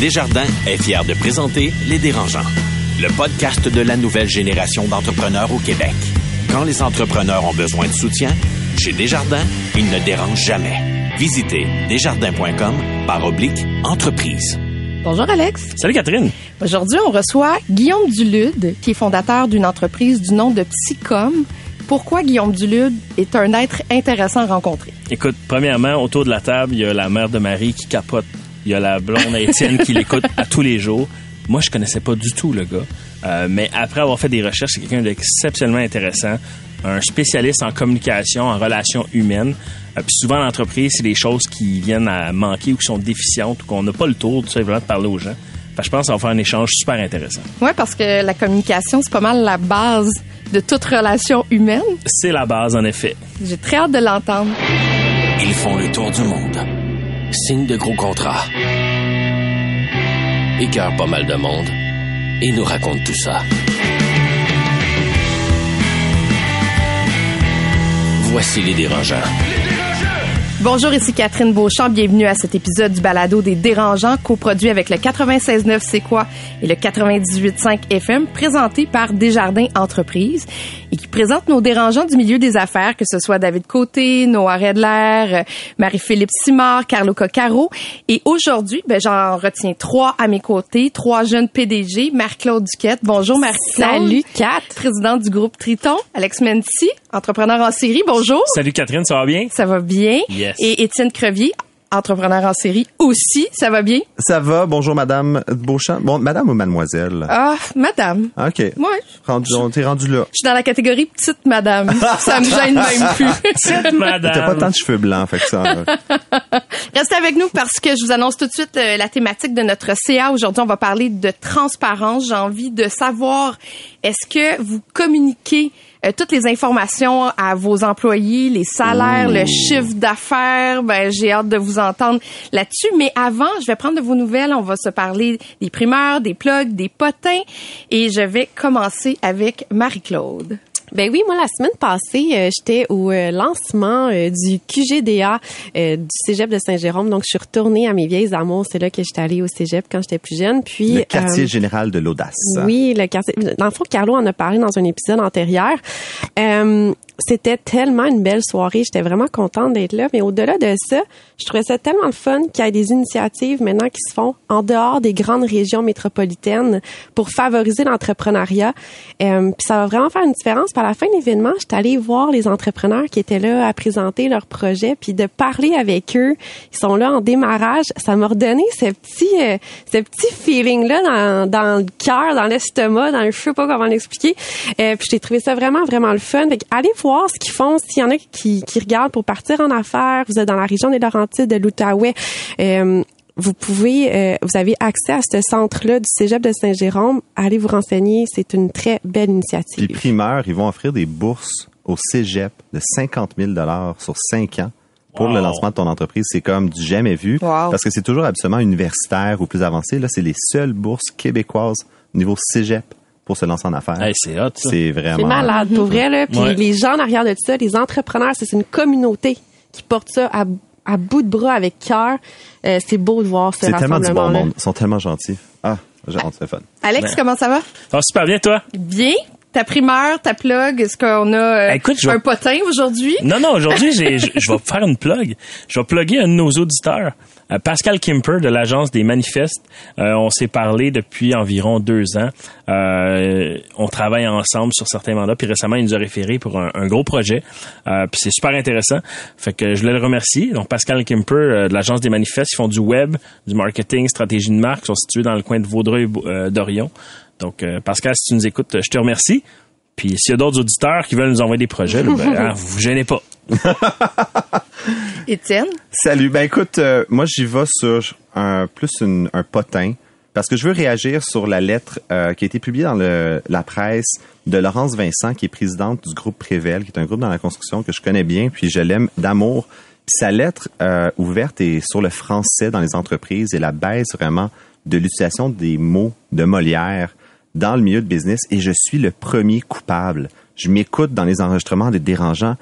Desjardins est fier de présenter Les Dérangeants, le podcast de la nouvelle génération d'entrepreneurs au Québec. Quand les entrepreneurs ont besoin de soutien, chez Desjardins, ils ne dérangent jamais. Visitez desjardins.com par oblique entreprise. Bonjour Alex. Salut Catherine. Aujourd'hui, on reçoit Guillaume Dulude, qui est fondateur d'une entreprise du nom de Psycom. Pourquoi Guillaume Dulude est un être intéressant à rencontrer? Écoute, premièrement, autour de la table, il y a la mère de Marie qui capote. Il y a la blonde Étienne qui l'écoute à tous les jours. Moi, je connaissais pas du tout le gars. Euh, mais après avoir fait des recherches, c'est quelqu'un d'exceptionnellement intéressant. Un spécialiste en communication, en relations humaines. Euh, puis souvent, l'entreprise, c'est des choses qui viennent à manquer ou qui sont déficientes ou qu'on n'a pas le tour, tout simplement, de parler aux gens. Fait que je pense qu'on va faire un échange super intéressant. Oui, parce que la communication, c'est pas mal la base de toute relation humaine. C'est la base, en effet. J'ai très hâte de l'entendre. Ils font le tour du monde. Signent de gros contrats. Écœurent pas mal de monde. Et nous racontent tout ça. Voici les dérangeants. Bonjour, ici Catherine Beauchamp. Bienvenue à cet épisode du balado des dérangeants, coproduit avec le 96.9 C'est quoi et le 98.5 FM, présenté par Desjardins Entreprises et qui présente nos dérangeants du milieu des affaires, que ce soit David Côté, Noah Redler, Marie-Philippe Simard, Carlo Coccaro. Et aujourd'hui, ben, j'en retiens trois à mes côtés, trois jeunes PDG. Marc-Claude Duquette. Bonjour, Marie-Claude. Salut, Kat. Présidente du groupe Triton. Alex Menti, entrepreneur en série. Bonjour. Salut Catherine, ça va bien? Ça va bien. Yes. Et Étienne Crevier, entrepreneur en série aussi. Ça va bien? Ça va, bonjour Madame Beauchamp. Bon, Madame ou Mademoiselle? Ah, madame. OK. Ouais. Rendu, on t'est rendu là. Je suis dans la catégorie petite madame. ça me gêne même plus. Petite madame. T'as pas tant de cheveux blancs, fait que ça. euh, Restez avec nous parce que je vous annonce tout de suite euh, la thématique de notre CA. Aujourd'hui, on va parler de transparence. J'ai envie de savoir, est-ce que vous communiquez euh, toutes les informations à vos employés, les salaires, le chiffre d'affaires? Ben, j'ai hâte de vous entendre là-dessus. Mais avant, je vais prendre de vos nouvelles. On va se parler des primeurs, des plugs, des potins. Et je vais commencer avec Marie-Claude. Ben oui, moi la semaine passée, euh, j'étais au euh, lancement euh, du QGDA du Cégep de Saint-Jérôme. Donc je suis retournée à mes vieilles amours, c'est là que j'étais allée au Cégep quand j'étais plus jeune. Puis le quartier général de l'audace. Oui, le quartier. Dans le fond, Carlo en a parlé dans un épisode antérieur. C'était tellement une belle soirée. J'étais vraiment contente d'être là. Mais au-delà de ça, je trouvais ça tellement le fun qu'il y ait des initiatives maintenant qui se font en dehors des grandes régions métropolitaines pour favoriser l'entrepreneuriat. Euh, puis ça va vraiment faire une différence. À la fin de l'événement, j'étais allée voir les entrepreneurs qui étaient là à présenter leurs projets, puis de parler avec eux. Ils sont là en démarrage. Ça m'a redonné ce petit, euh, ce petit feeling là dans, dans le cœur, dans l'estomac, dans le je sais pas comment l'expliquer. Euh, puis j'ai trouvé ça vraiment vraiment le fun. Fait allez ce qu'ils font. S'il y en a qui, qui regardent pour partir en affaires, vous êtes dans la région des Laurentides, de l'Outaouais. Euh, vous pouvez, euh, vous avez accès à ce centre-là du Cégep de Saint-Jérôme. Allez vous renseigner, c'est une très belle Puis initiative. primeurs, ils vont offrir des bourses au cégep de 50 000 sur 5 ans pour Wow. le lancement de ton entreprise. C'est comme du jamais vu. Wow. Parce que c'est toujours absolument universitaire ou plus avancé. Là, c'est les seules bourses québécoises au niveau cégep pour se lancer en affaires. Hey, c'est hot, c'est vraiment... C'est malade, pour vrai, là. Puis Ouais. les gens en arrière de ça, les entrepreneurs, c'est une communauté qui porte ça à, à bout de bras avec cœur. Euh, c'est beau de voir ce C'est tellement du bon monde. Ils sont tellement gentils. Ah, j'ai hâte, c'est fun. Alex, Ben. comment ça va? Ça va super bien, toi? Bien. Ta primeur, ta plug, est-ce qu'on a euh, Écoute, je vais- un potin aujourd'hui? Non, non, aujourd'hui, je je vais faire une plug. Je vais plugger un de nos auditeurs, Pascal Kimper de l'agence des Manifestes. Euh, on s'est parlé depuis environ deux ans. Euh, on travaille ensemble sur certains mandats, puis récemment, il nous a référé pour un, gros projet. Euh, puis c'est super intéressant. Fait que je le remercier. Donc, Pascal Kimper euh, de l'agence des Manifestes, ils font du web, du marketing, stratégie de marque, ils sont situés dans le coin de Vaudreuil-Dorion. Donc, euh, Pascal, si tu nous écoutes, je te remercie. Puis s'il y a d'autres auditeurs qui veulent nous envoyer des projets, là, ben, hein, vous vous gênez pas. Étienne? Salut. Ben écoute, euh, moi j'y vais sur un plus une- un potin parce que je veux réagir sur la lettre euh, qui a été publiée dans le, la presse de Laurence Vincent, qui est présidente du groupe Prével, qui est un groupe dans la construction que je connais bien, puis je l'aime d'amour. Puis sa lettre euh, ouverte est sur le français dans les entreprises et la baisse vraiment de l'utilisation des mots de Molière dans le milieu de business et je suis le premier coupable. Je m'écoute dans les enregistrements des dérangeants,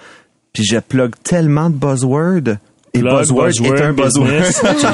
puis je plug tellement de buzzwords Et Plug, buzzword est un buzzword. tu,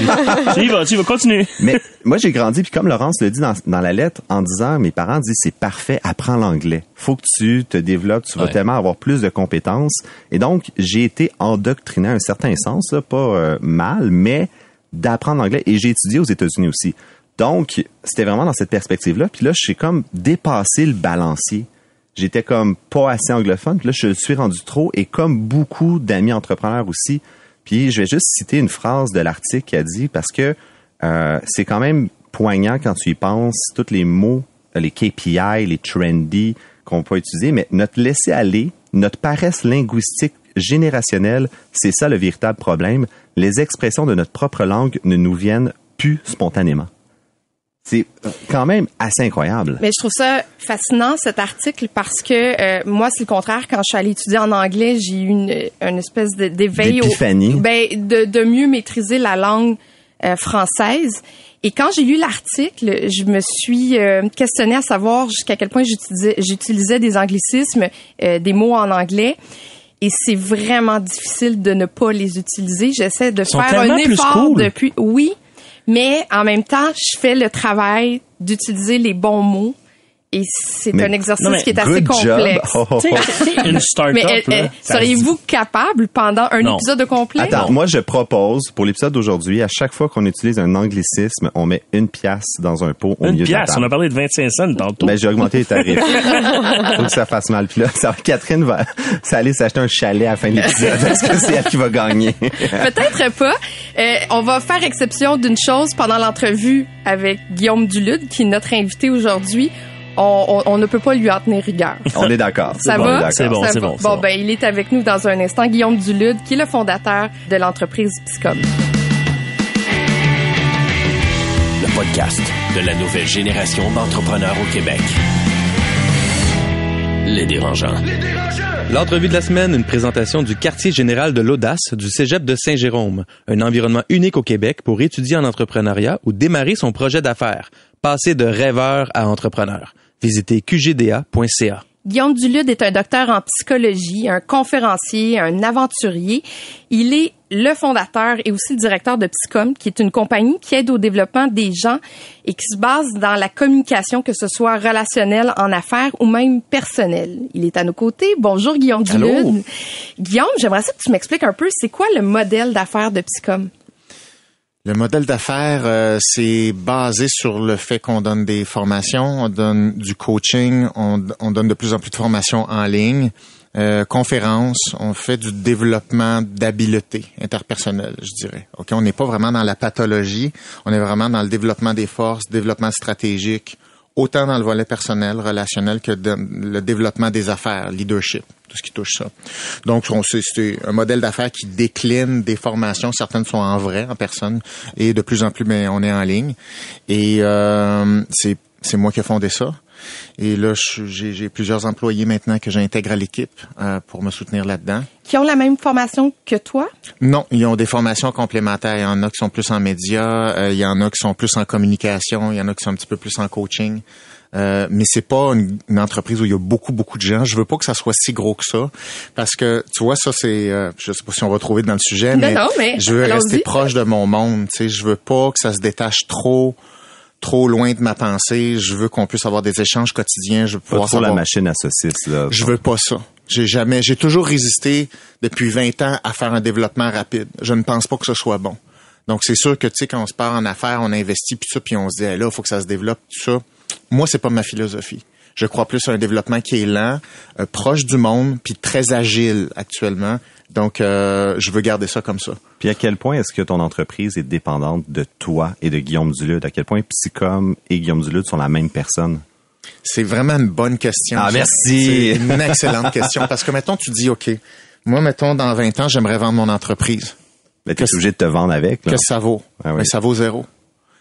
tu y vas, tu y vas, continue. Mais moi, j'ai grandi, puis comme Laurence le dit dans, dans la lettre, en disant, mes parents disent, c'est parfait, apprends l'anglais. Faut que tu te développes, tu vas Ouais. tellement avoir plus de compétences. Et donc, j'ai été endoctriné à un certain sens, là, pas euh, mal, mais d'apprendre l'anglais. Et j'ai étudié aux États-Unis aussi. Donc, c'était vraiment dans cette perspective-là. Puis là, j'ai comme dépassé le balancier. J'étais comme pas assez anglophone. Puis là, je suis rendu trop. Et comme beaucoup d'amis entrepreneurs aussi. Puis je vais juste citer une phrase de l'article qui a dit, parce que euh, c'est quand même poignant quand tu y penses, tous les mots, euh, les KPI, les trendy qu'on peut utiliser, mais notre laisser-aller, notre paresse linguistique générationnelle, c'est ça le véritable problème. Les expressions de notre propre langue ne nous viennent plus spontanément. C'est euh, quand même assez incroyable. Mais je trouve ça fascinant cet article parce que euh, moi c'est le contraire. Quand je suis allée étudier en anglais j'ai eu une, une espèce de- d'éveil au- ben de, de mieux maîtriser la langue euh, française. Et quand j'ai lu l'article je me suis euh, questionnée à savoir jusqu'à quel point j'utilisais j'utilisais des anglicismes euh, des mots en anglais. Et c'est vraiment difficile de ne pas les utiliser. J'essaie de faire un effort cool. depuis oui mais en même temps, je fais le travail d'utiliser les bons mots et c'est Mais- un exercice Non, mais qui est assez complexe. Oh, oh, oh. une start-up, Mais euh, euh, seriez-vous capable pendant un Non. épisode complet? Attends, moi je propose pour l'épisode d'aujourd'hui, à chaque fois qu'on utilise un anglicisme, on met une pièce dans un pot au Une milieu de la pièce, table. on a parlé de 25 cents tantôt. Ben, j'ai augmenté les tarifs. Faut que ça fasse mal. Puis là, ça, Catherine va, ça aller s'acheter un chalet à la fin de l'épisode. Est-ce que c'est elle qui va gagner? Peut-être pas. Euh, on va faire exception d'une chose pendant l'entrevue avec Guillaume Dulude, qui est notre invité aujourd'hui. On, on- on ne peut pas lui en tenir rigueur. On est d'accord. Ça bon, va? C'est bon, c'est bon, Bon, bon. ben, il est avec nous dans un instant. Guillaume Dulude, qui est le fondateur de l'entreprise Psycom. Le podcast de la nouvelle génération d'entrepreneurs au Québec. Les dérangeants. L'entrevue de la semaine, une présentation du quartier général de l'audace du Cégep de Saint-Jérôme, un environnement unique au Québec pour étudier en entrepreneuriat ou démarrer son projet d'affaires, passer de rêveur à entrepreneur. Visitez qgda.ca. Guillaume Dulude est un docteur en psychologie, un conférencier, un aventurier. Il est le fondateur et aussi le directeur de Psycom, qui est une compagnie qui aide au développement des gens et qui se base dans la communication, que ce soit relationnelle, en affaires ou même personnelle. Il est à nos côtés. Bonjour Guillaume Allô? Dulude. Guillaume, j'aimerais ça que tu m'expliques un peu, c'est quoi le modèle d'affaires de Psycom? Le modèle d'affaires, euh, c'est basé sur le fait qu'on donne des formations, on donne du coaching, on, on donne de plus en plus de formations en ligne, euh, conférences, on fait du développement d'habiletés interpersonnelles, je dirais. Ok, on n'est pas vraiment dans la pathologie, on est vraiment dans le développement des forces, développement stratégique, autant dans le volet personnel, relationnel que dans le développement des affaires, leadership, tout ce qui touche ça. Donc, c'est un modèle d'affaires qui décline des formations. Certaines sont en vrai, en personne, et de plus en plus, ben, on est en ligne. Et euh, c'est moi qui ai fondé ça. Et là, j'ai j'ai plusieurs employés maintenant que j'intègre à l'équipe euh, pour me soutenir là-dedans. Qui ont la même formation que toi? Non, ils ont des formations complémentaires. Il y en a qui sont plus en médias, euh, il y en a qui sont plus en communication, il y en a qui sont un petit peu plus en coaching. Euh, mais c'est pas une, une entreprise où il y a beaucoup beaucoup de gens. Je veux pas que ça soit si gros que ça, parce que tu vois ça c'est, euh, je sais pas si on va trouver dans le sujet, Non, mais, non, mais je veux rester proche de mon monde. Tu sais, je veux pas que ça se détache trop trop loin de ma pensée. Je veux qu'on puisse avoir des échanges quotidiens. Je veux Pas pouvoir trop la machine à saucisses, là. je veux pas ça. J'ai jamais, j'ai toujours résisté depuis 20 ans à faire un développement rapide. Je ne pense pas que ce soit bon. Donc c'est sûr que tu sais quand on se part en affaires, on investit puis ça puis on se dit hey, là, il faut que ça se développe tout ça. Moi, c'est pas ma philosophie. Je crois plus à un développement qui est lent, euh, proche du monde puis très agile actuellement. Donc euh, je veux garder ça comme ça. Puis à quel point est-ce que ton entreprise est dépendante de toi et de Guillaume Dulude? À quel point Psycom et Guillaume Dulude sont la même personne? C'est vraiment une bonne question. Ah, merci. C'est une excellente question parce que mettons tu dis OK, moi mettons dans 20 ans, j'aimerais vendre mon entreprise. Mais t'es obligé de te vendre avec, là. Qu'est-ce que ça vaut? Ah oui. Mais ça vaut zéro.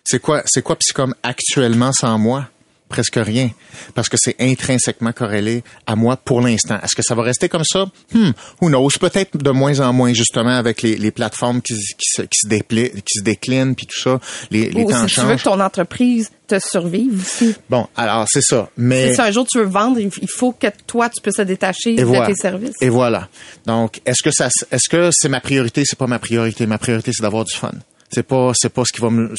C'est quoi, c'est quoi Psycom actuellement sans moi? Presque rien, parce que c'est intrinsèquement corrélé à moi pour l'instant. Est-ce que ça va rester comme ça? Hmm, who knows? Peut-être de moins en moins, justement, avec les, les plateformes qui, qui, se, qui, se dépli- qui se déclinent, puis tout ça. Les, les Ou temps si tu veux que ton entreprise te survive aussi. Bon, alors c'est ça. Mais Si un jour tu veux vendre, il faut que toi, tu puisses te détacher Et de voilà. tes services. Et voilà. Donc, est-ce que ça, est-ce que c'est ma priorité? C'est pas ma priorité. Ma priorité, c'est d'avoir du fun. C'est pas, c'est pas ce qui va me,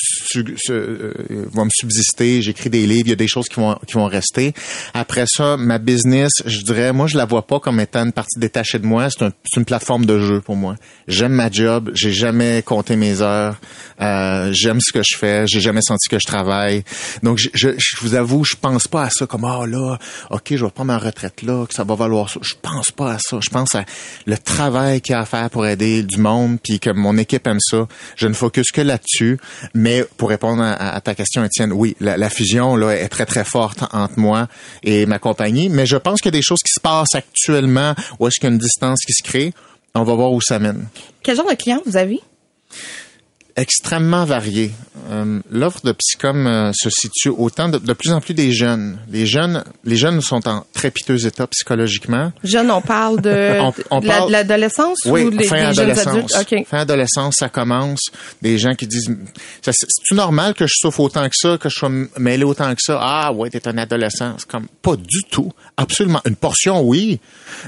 euh, va me subsister. J'écris des livres. Il y a des choses qui vont, qui vont rester. Après ça, ma business, je dirais, moi, je la vois pas comme étant une partie détachée de moi. C'est un- une plateforme de jeu pour moi. J'aime ma job. J'ai jamais compté mes heures. Euh, j'aime ce que je fais. J'ai jamais senti que je travaille. Donc, je, je, je vous avoue, je pense pas à ça comme, ah là, ok, je vais prendre ma retraite là, que ça va valoir ça. Je pense pas à ça. Je pense à le travail qu'il y a à faire pour aider du monde, puis que mon équipe aime ça. Je ne focus que là-dessus. Mais pour répondre à, ta question, Étienne, oui, la, la fusion là est très très forte entre moi et ma compagnie. Mais je pense qu'il y a des choses qui se passent actuellement où est-ce qu'il y a une distance qui se crée. On va voir où ça mène. Quel genre de client vous avez? Extrêmement varié. Euh, L'offre de Psycom euh, se situe autant de, de plus en plus des jeunes. Les jeunes, les jeunes sont en très piteux état psychologiquement. Jeune, on parle de, On- on de la- l'adolescence Oui, ou les, fin des jeunes adultes? OK. Fin adolescence, ça commence. Des gens qui disent, c'est normal que je souffre autant que ça, que je sois mêlé autant que ça? Ah ouais, t'es un adolescent. C'est comme pas du tout, absolument. Une portion oui,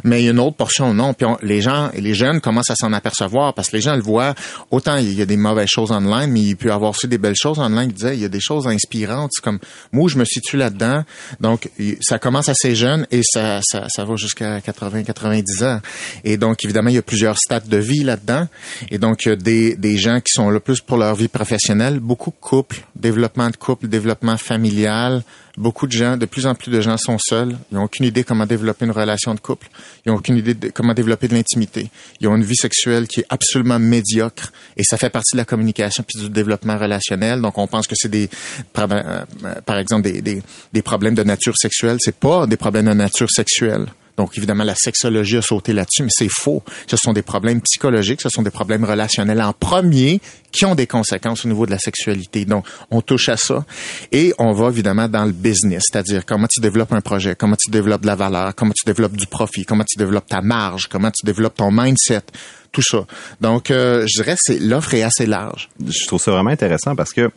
mais une autre portion non. Puis on- les gens, les jeunes commencent à s'en apercevoir parce que les gens le voient. Autant il y a des mauvaises choses online, mais il peut avoir aussi des belles choses. Qui disaient, il y a des choses inspirantes. Comme moi, je me situe là-dedans. Donc ça commence assez jeune et ça, ça, ça va jusqu'à 80, 90 ans. Et donc évidemment, il y a plusieurs stades de vie là-dedans. Et donc il y a des, des gens qui sont là plus pour leur vie professionnelle, beaucoup de couples, développement de couple, développement familial. Beaucoup de gens, de plus en plus de gens sont seuls. Ils n'ont aucune idée comment développer une relation de couple. Ils n'ont aucune idée de comment développer de l'intimité. Ils ont une vie sexuelle qui est absolument médiocre et ça fait partie de la communication puis du développement relationnel. Donc on pense que c'est des, par, euh, exemple, des, des, des problèmes de nature sexuelle. C'est pas des problèmes de nature sexuelle. Donc, évidemment, la sexologie a sauté là-dessus, mais c'est faux. Ce sont des problèmes psychologiques, ce sont des problèmes relationnels en premier qui ont des conséquences au niveau de la sexualité. Donc, on touche à ça. Et on va évidemment dans le business, c'est-à-dire comment tu développes un projet, comment tu développes de la valeur, comment tu développes du profit, comment tu développes ta marge, comment tu développes ton mindset, tout ça. Donc, euh, je dirais c'est l'offre est assez large. je trouve ça vraiment intéressant parce que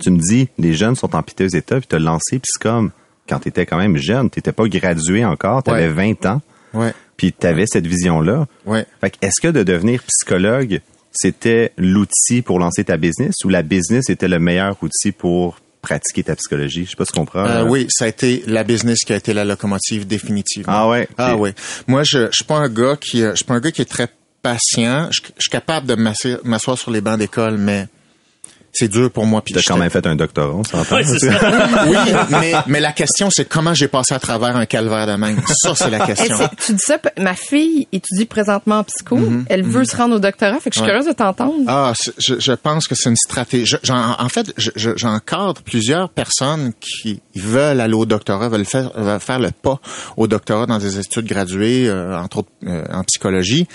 tu me dis, les jeunes sont en piteux état, puis tu as lancé Psycom quand tu étais quand même jeune. Tu n'étais pas gradué encore, tu avais Ouais. 20 ans, Ouais, puis tu avais cette vision-là. ouais. Fait que est-ce que de devenir psychologue, c'était l'outil pour lancer ta business ou la business était le meilleur outil pour pratiquer ta psychologie? Je sais pas si tu comprends. Euh, là. oui, ça a été la business qui a été la locomotive définitivement. Ah ouais? Ah oui. Moi, je, je suis pas un gars qui, euh, je suis pas un gars qui est très patient. Je, je suis capable de m'asseoir sur les bancs d'école, mais c'est dur pour moi. Puis Tu as quand même fait un doctorat, on s'entend? Ça. Oui, mais, mais la question, c'est comment j'ai passé à travers un calvaire de même? Ça, c'est la question. tu dis ça, ma fille étudie présentement en psycho. Elle veut se rendre au doctorat. Fait que je suis. Ouais. curieuse de t'entendre. Ah, je, je pense que c'est une stratégie. Je- en fait, je- je- j'encadre plusieurs personnes qui veulent aller au doctorat, veulent faire, veulent faire le pas au doctorat dans des études graduées, euh, entre autres euh, en psychologie.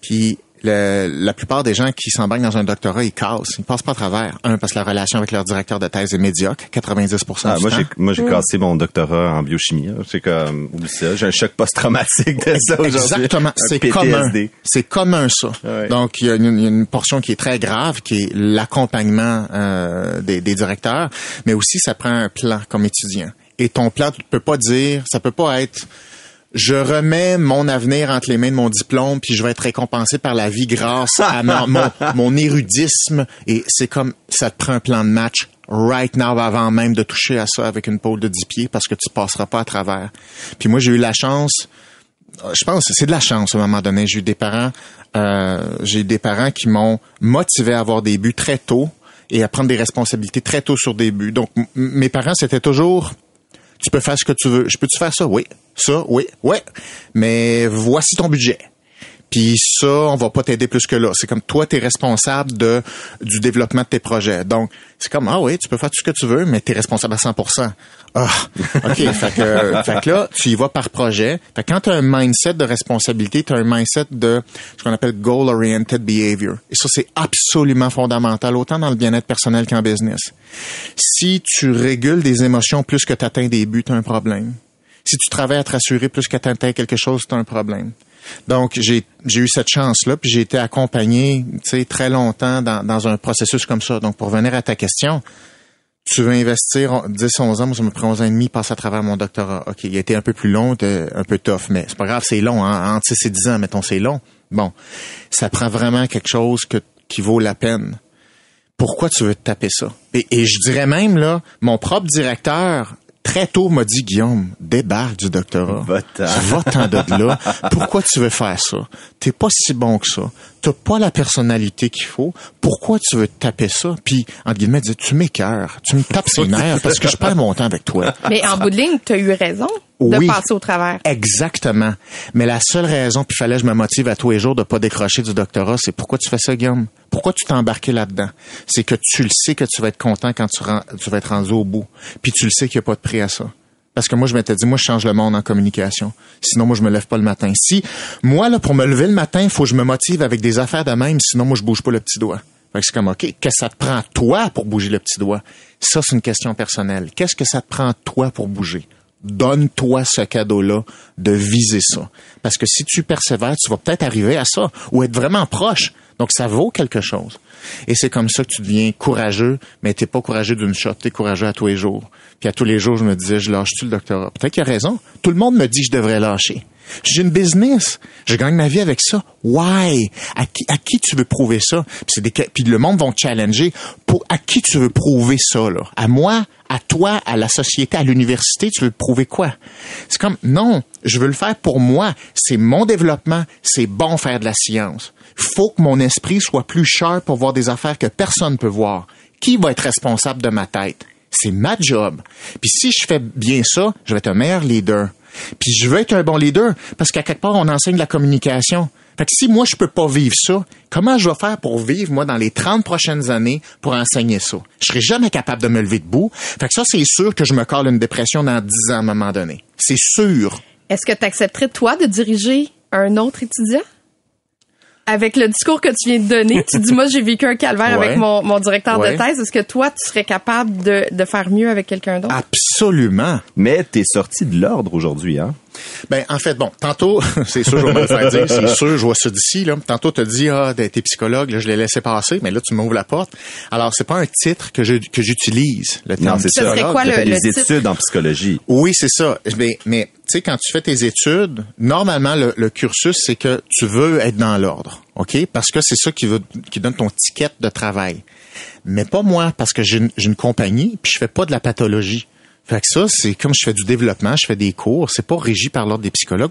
Puis le- la plupart des gens qui s'embarquent dans un doctorat, ils cassent. Ils passent pas à travers. Un, parce que la relation avec leur directeur de thèse est médiocre, 90 Ah, du moi, temps. j'ai, moi, j'ai cassé mon doctorat en biochimie. C'est comme, oublie ça. J'ai un choc post-traumatique de ça aujourd'hui. Exactement, Un c'est commun. C'est commun ça. Ouais. Donc il y, a une, il y a une portion qui est très grave, qui est l'accompagnement euh, des, des directeurs, mais aussi ça prend un plan comme étudiant. Et ton plan, tu peux pas dire, ça peut pas être je remets mon avenir entre les mains de mon diplôme, puis je vais être récompensé par la vie grâce à mon, mon, mon érudisme. Et c'est comme, ça te prend un plan de match right now avant même de toucher à ça avec une pôle de 10 pieds parce que tu passeras pas à travers. Puis moi, j'ai eu la chance, je pense que c'est de la chance à un moment donné. J'ai eu des parents, euh, j'ai eu des parents qui m'ont motivé à avoir des buts très tôt et à prendre des responsabilités très tôt sur des buts. Donc, mes parents, c'était toujours, tu peux faire ce que tu veux. Je peux-tu faire ça? Oui. Ça? Oui. Ouais. Mais voici ton budget. Puis ça, on va pas t'aider plus que là. C'est comme toi, tu es responsable de du développement de tes projets. Donc, c'est comme, ah oui, tu peux faire tout ce que tu veux, mais tu es responsable à 100 Ah, OK. fait, que, fait que là, tu y vas par projet. Fait que quand tu as un mindset de responsabilité, tu as un mindset de ce qu'on appelle goal-oriented behavior. Et ça, c'est absolument fondamental, autant dans le bien-être personnel qu'en business. Si tu régules des émotions plus que tu atteins des buts, tu as un problème. Si tu travailles à te rassurer plus que tu atteins quelque chose, tu as un problème. Donc, j'ai eu cette chance-là, puis j'ai été accompagné très longtemps dans, dans un processus comme ça. Donc, pour venir à ta question, tu veux investir 10, 11 ans, moi ça me prend 11 ans et demi, passer à travers mon doctorat. OK, il a été un peu plus long, un peu tough, mais c'est pas grave, c'est long, hein? entre 6 et 10 ans, mettons, c'est long. Bon, ça prend vraiment quelque chose qui vaut la peine. Pourquoi tu veux taper ça? Et je dirais même, là, mon propre directeur très tôt m'a dit Guillaume, débarque du doctorat. Va-t'en de là. Pourquoi tu veux faire ça? T'es pas si bon que ça. T'as pas la personnalité qu'il faut. Pourquoi tu veux taper ça? Puis, entre guillemets, tu m'écœures. Tu me tapes ses nerfs parce que je perds mon temps avec toi. Mais en bout de ligne, t'as eu raison de passer au travers. Exactement. Mais la seule raison, puis fallait que je me motive à tous les jours de pas décrocher du doctorat, c'est pourquoi tu fais ça, Guillaume? Pourquoi tu t'es embarqué là-dedans? C'est que tu le sais que tu vas être content quand tu, vas être rendu au bout. Puis tu le sais qu'il n'y a pas de prix à ça. Parce que moi, je m'étais dit, moi, je change le monde en communication. Sinon, moi, je me lève pas le matin. Si, moi, là, pour me lever le matin, il faut que je me motive avec des affaires de même, sinon, moi, je bouge pas le petit doigt. Fait que c'est comme, OK, qu'est-ce que ça te prend toi pour bouger le petit doigt? Ça, c'est une question personnelle. Qu'est-ce que ça te prend toi pour bouger? donne-toi ce cadeau-là de viser ça. Parce que si tu persévères, tu vas peut-être arriver à ça ou être vraiment proche. Donc, ça vaut quelque chose. Et c'est comme ça que tu deviens courageux, mais t'es pas courageux d'une shot, t'es courageux à tous les jours. Puis à tous les jours, je me disais, je lâche-tu le doctorat? Peut-être qu'il a raison. Tout le monde me dit je devrais lâcher. J'ai une business. Je gagne ma vie avec ça. Why? À qui, tu veux prouver ça? Puis le monde va te challenger. Pour, à qui tu veux prouver ça, là? À moi? À toi? À la société? À l'université? Tu veux prouver quoi? C'est comme, non, je veux le faire pour moi. C'est mon développement. C'est bon faire de la science. Faut que mon esprit soit plus cher pour voir des affaires que personne ne peut voir. Qui va être responsable de ma tête? C'est ma job. Puis si je fais bien ça, je vais être un meilleur leader. Puis je veux être un bon leader parce qu'à quelque part, on enseigne la communication. Fait que si moi, je peux pas vivre ça, comment je vais faire pour vivre, moi, dans les 30 prochaines années, pour enseigner ça? Je serai jamais capable de me lever debout. Fait que ça, c'est sûr que je me colle une dépression dans 10 ans à un moment donné. C'est sûr. Est-ce que tu accepterais, toi, de diriger un autre étudiant? Avec le discours que tu viens de donner, tu dis moi j'ai vécu un calvaire avec mon, mon directeur de thèse. Est-ce que toi tu serais capable de, de faire mieux avec quelqu'un d'autre? Absolument. Mais t'es sorti de l'ordre aujourd'hui, hein? Ben, en fait, bon, tantôt, c'est sûr, je vais me le faire dire, c'est sûr, je vois ça d'ici, là. Tantôt, t'as dit, ah, t'es psychologue, là, je l'ai laissé passer, mais là, tu m'ouvres la porte. Alors, c'est pas un titre que je, que j'utilise, le Non, c'est quoi le, les études en psychologie. Oui, c'est ça. Mais, mais, tu sais, quand tu fais tes études, normalement, le, le cursus, c'est que tu veux être dans l'ordre. OK? Parce que c'est ça qui, veut, qui donne ton ticket de travail. Mais pas moi, parce que j'ai une, une compagnie, puis je fais pas de la pathologie. Fait que ça, c'est comme je fais du développement, je fais des cours, c'est pas régi par l'ordre des psychologues.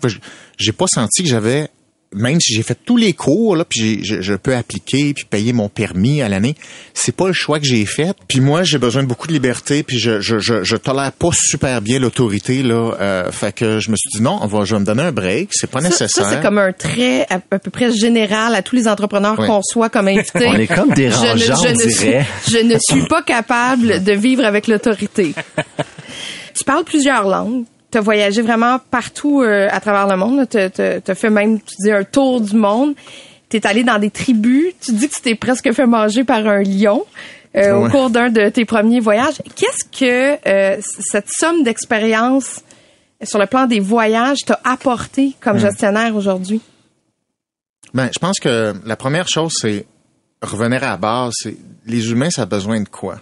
J'ai pas senti que j'avais même si j'ai fait tous les cours, là, puis je, je, peux appliquer puis payer mon permis à l'année, c'est pas le choix que j'ai fait. Puis moi, j'ai besoin de beaucoup de liberté, puis je, je, je, je tolère pas super bien l'autorité là. Euh, fait que je me suis dit non, on va, je vais me donner un break, c'est pas nécessaire. Ça, c'est comme un trait à, peu près général à tous les entrepreneurs qu'on soit comme invités. on est comme dérangeants, je, ne, je, ne suis, je ne suis pas capable de vivre avec l'autorité. tu parles plusieurs langues tu as voyagé vraiment partout euh, à travers le monde. Tu as fait même, tu dis, un tour du monde. Tu es allé dans des tribus. Tu dis que tu t'es presque fait manger par un lion euh, au cours d'un de tes premiers voyages. Qu'est-ce que euh, cette somme d'expérience sur le plan des voyages t'a apporté comme gestionnaire aujourd'hui? Ben, je pense que la première chose, c'est revenir à la base. Les humains, ça a besoin de quoi?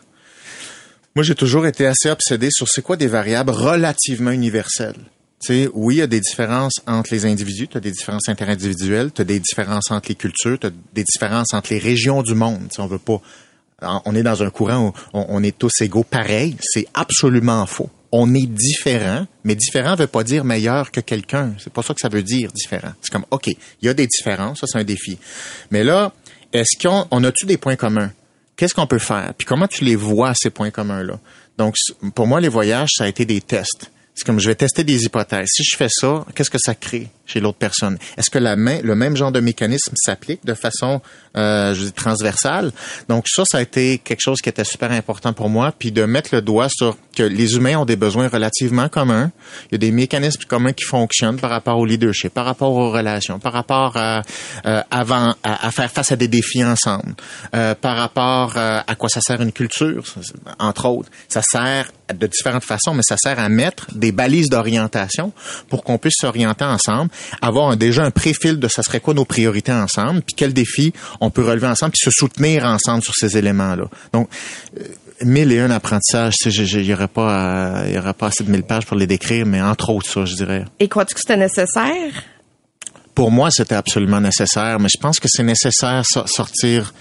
Moi, j'ai toujours été assez obsédé sur c'est quoi des variables relativement universelles. Tu sais, oui, il y a des différences entre les individus, tu as des différences interindividuelles, tu as des différences entre les cultures, tu as des différences entre les régions du monde. Tu on veut pas on est dans un courant où on, est tous égaux pareil, c'est absolument faux. On est différent, mais différent veut pas dire meilleur que quelqu'un. C'est pas ça que ça veut dire différent. C'est comme OK, il y a des différences, ça c'est un défi. Mais là, est-ce qu'on on a-tu des points communs? Qu'est-ce qu'on peut faire? Puis comment tu les vois, ces points communs-là? Donc, pour moi, les voyages, ça a été des tests. C'est comme je vais tester des hypothèses. Si je fais ça, qu'est-ce que ça crée? Chez l'autre personne. Est-ce que la main, le même genre de mécanisme s'applique de façon euh, je dis, transversale? Donc ça, ça a été quelque chose qui était super important pour moi, puis de mettre le doigt sur que les humains ont des besoins relativement communs. Il y a des mécanismes communs qui fonctionnent par rapport au leadership, par rapport aux relations, par rapport à, euh, avant, à, faire face à des défis ensemble, euh, par rapport euh, à quoi ça sert une culture, entre autres. Ça sert de différentes façons, mais ça sert à mettre des balises d'orientation pour qu'on puisse s'orienter ensemble, avoir déjà un préfil de ça serait quoi nos priorités ensemble, puis quels défis on peut relever ensemble, puis se soutenir ensemble sur ces éléments-là. Donc, euh, mille et un apprentissages, il n'y aurait pas, il y aurait pas assez de mille pages pour les décrire, mais entre autres ça, je dirais. Et crois-tu que c'était nécessaire? Pour moi, c'était absolument nécessaire, mais je pense que c'est nécessaire sortir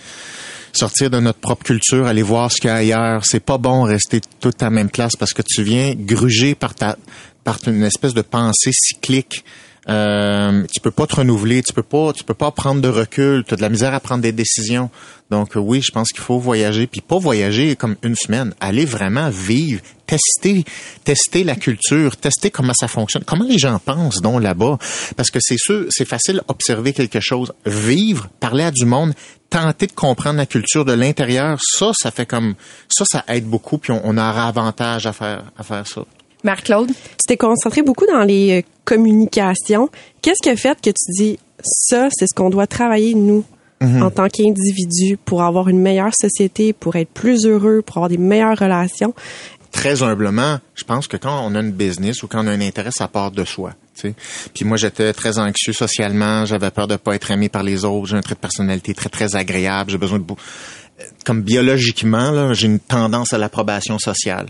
sortir de notre propre culture, aller voir ce qu'il y a ailleurs. C'est pas bon rester toute à même place parce que tu viens gruger par ta par une espèce de pensée cyclique. Euh, tu peux pas te renouveler, tu peux pas, tu peux pas prendre de recul, tu as de la misère à prendre des décisions. Donc euh, oui, je pense qu'il faut voyager, puis pas voyager comme une semaine, aller vraiment vivre, tester, tester la culture, tester comment ça fonctionne, comment les gens pensent donc là-bas, parce que c'est sûr, c'est facile observer quelque chose, vivre, parler à du monde, tenter de comprendre la culture de l'intérieur, ça, ça fait comme ça, ça aide beaucoup, puis on, on aura avantage à faire à faire ça. Marc-Claude? Tu t'es concentré beaucoup dans les euh, communications. Qu'est-ce qui a fait que tu dis ça, c'est ce qu'on doit travailler, nous, Mhm. en tant qu'individu, pour avoir une meilleure société, pour être plus heureux, pour avoir des meilleures relations? Très humblement, je pense que quand on a une business ou quand on a un intérêt, ça part de soi. Puis moi, j'étais très anxieux socialement, j'avais peur de pas être aimé par les autres, j'ai un trait de personnalité très très agréable, j'ai besoin de comme biologiquement, j'ai une tendance à l'approbation sociale.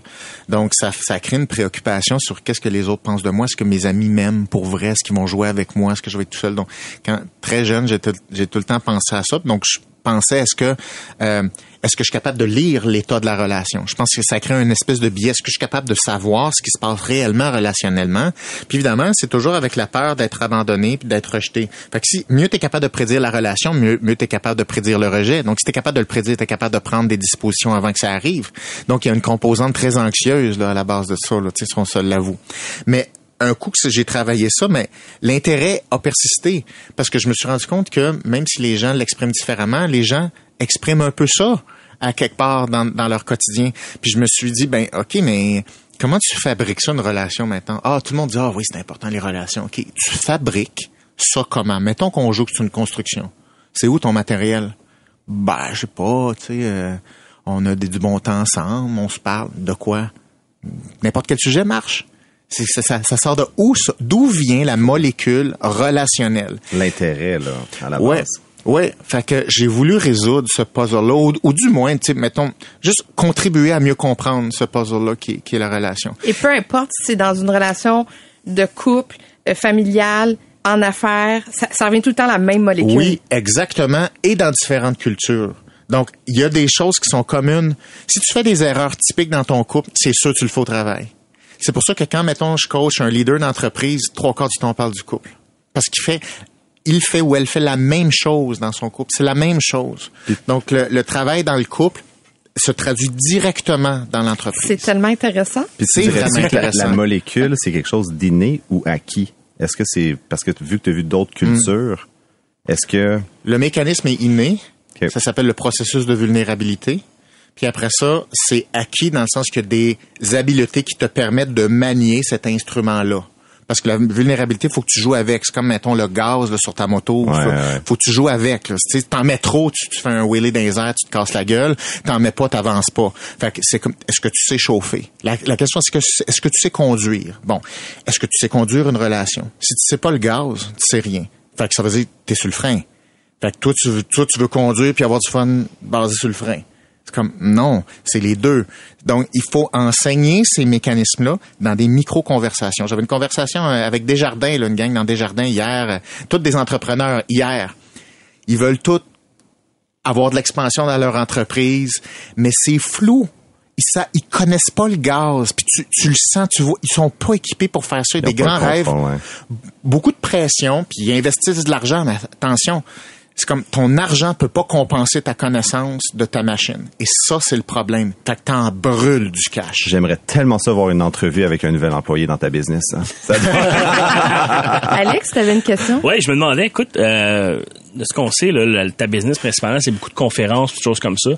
Donc, ça, crée une préoccupation sur qu'est-ce que les autres pensent de moi, est-ce que mes amis m'aiment pour vrai, est-ce qu'ils vont jouer avec moi, est-ce que je vais être tout seul. Donc, quand très jeune, j'ai tout, le temps pensé à ça. Donc, pensais, est-ce que euh, est-ce que je suis capable de lire l'état de la relation? Je pense que ça crée une espèce de biais. Est-ce que je suis capable de savoir ce qui se passe réellement relationnellement? Puis évidemment, c'est toujours avec la peur d'être abandonné puis d'être rejeté. Fait que si mieux tu es capable de prédire la relation, mieux, mieux tu es capable de prédire le rejet. Donc si tu es capable de le prédire, tu es capable de prendre des dispositions avant que ça arrive. Donc il y a une composante très anxieuse là, à la base de ça, là, on se l'avoue. Mais un coup que j'ai travaillé ça, mais l'intérêt a persisté parce que je me suis rendu compte que même si les gens l'expriment différemment, les gens expriment un peu ça à quelque part dans, leur quotidien. Puis je me suis dit, ben ok, mais comment tu fabriques ça une relation maintenant? Ah, tout le monde dit ah oui c'est important les relations. Ok, tu fabriques ça comment? Mettons qu'on joue que c'est une construction. C'est où ton matériel? Ben je sais pas, tu sais, euh, on a des, du bon temps ensemble, on se parle de quoi? N'importe quel sujet marche. C'est- ça, ça, ça sort de où? D'où vient la molécule relationnelle? L'intérêt, là, à la Ouais. base. Ouais, fait que j'ai voulu résoudre ce puzzle-là, ou, ou du moins, tu sais, mettons, juste contribuer à mieux comprendre ce puzzle-là qui, est- qui est la relation. Et peu importe si c'est dans une relation de couple, euh, familiale, en affaires, ça, ça revient tout le temps à la même molécule. Oui, exactement, et dans différentes cultures. Donc, il y a des choses qui sont communes. Si tu fais des erreurs typiques dans ton couple, c'est sûr que tu le fais au travail. C'est pour ça que quand, mettons, je coach un leader d'entreprise, trois quarts du temps, on parle du couple. Parce qu'il fait, il fait ou elle fait la même chose dans son couple. C'est la même chose. Donc, le, le travail dans le couple se traduit directement dans l'entreprise. C'est tellement intéressant. Puis C'est vraiment que la, la intéressant. molécule, c'est quelque chose d'inné ou acquis? Est-ce que c'est parce que vu que tu as vu d'autres Hmm. cultures, est-ce que Le mécanisme est inné. Ça s'appelle le processus de vulnérabilité. Puis après ça, c'est acquis dans le sens qu'il y a des habiletés qui te permettent de manier cet instrument-là. Parce que la vulnérabilité, faut que tu joues avec. C'est comme, mettons, le gaz là, sur ta moto. Ouais, faut, ouais. faut que tu joues avec. Tu t'en mets trop, tu, tu fais un wheelie dans les airs, tu te casses la gueule. T'en mets pas, t'avances pas. Fait que c'est comme, est-ce que tu sais chauffer? La, la question, c'est que est-ce que tu sais conduire? Bon, est-ce que tu sais conduire une relation? Si tu sais pas le gaz, tu sais rien. Fait que ça veut dire t'es sur le frein. Fait que toi, tu veux, toi, tu veux conduire puis avoir du fun basé sur le frein. Comme, non, c'est les deux. Donc, il faut enseigner ces mécanismes-là dans des micro-conversations. J'avais une conversation euh, avec Desjardins, là, une gang dans Desjardins hier, tous des entrepreneurs hier. Ils veulent tous avoir de l'expansion dans leur entreprise, mais c'est flou. Ils, ça, ils connaissent pas le gaz, puis tu, tu le sens, tu vois, ils sont pas équipés pour faire ça. Ils Des grands rêves, ouais. beaucoup de pression, puis ils investissent de l'argent, mais attention, c'est comme ton argent peut pas compenser ta connaissance de ta machine. Et ça, c'est le problème. Fait que t'en brûles du cash. J'aimerais tellement ça voir une entrevue avec un nouvel employé dans ta business. hein. Ça- Alex, tu avais une question? Oui, je me demandais, écoute, euh, de ce qu'on sait, là, la- ta business principalement, c'est beaucoup de conférences, des choses comme ça.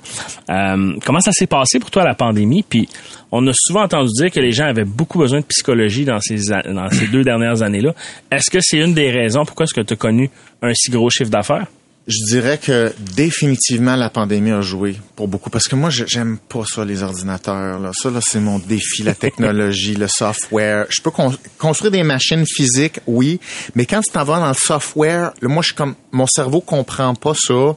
Euh, comment ça s'est passé pour toi la pandémie? Puis on a souvent entendu dire que les gens avaient beaucoup besoin de psychologie dans ces, dans ces deux dernières années-là. Est-ce que c'est une des raisons pourquoi est-ce que tu as connu un si gros chiffre d'affaires? Je dirais que définitivement la pandémie a joué pour beaucoup parce que moi j'aime pas ça les ordinateurs là. Ça là c'est mon défi la technologie, le software. Je peux con- construire des machines physiques, oui, mais quand tu t'en vas dans le software, là, moi je suis comme mon cerveau comprend pas ça.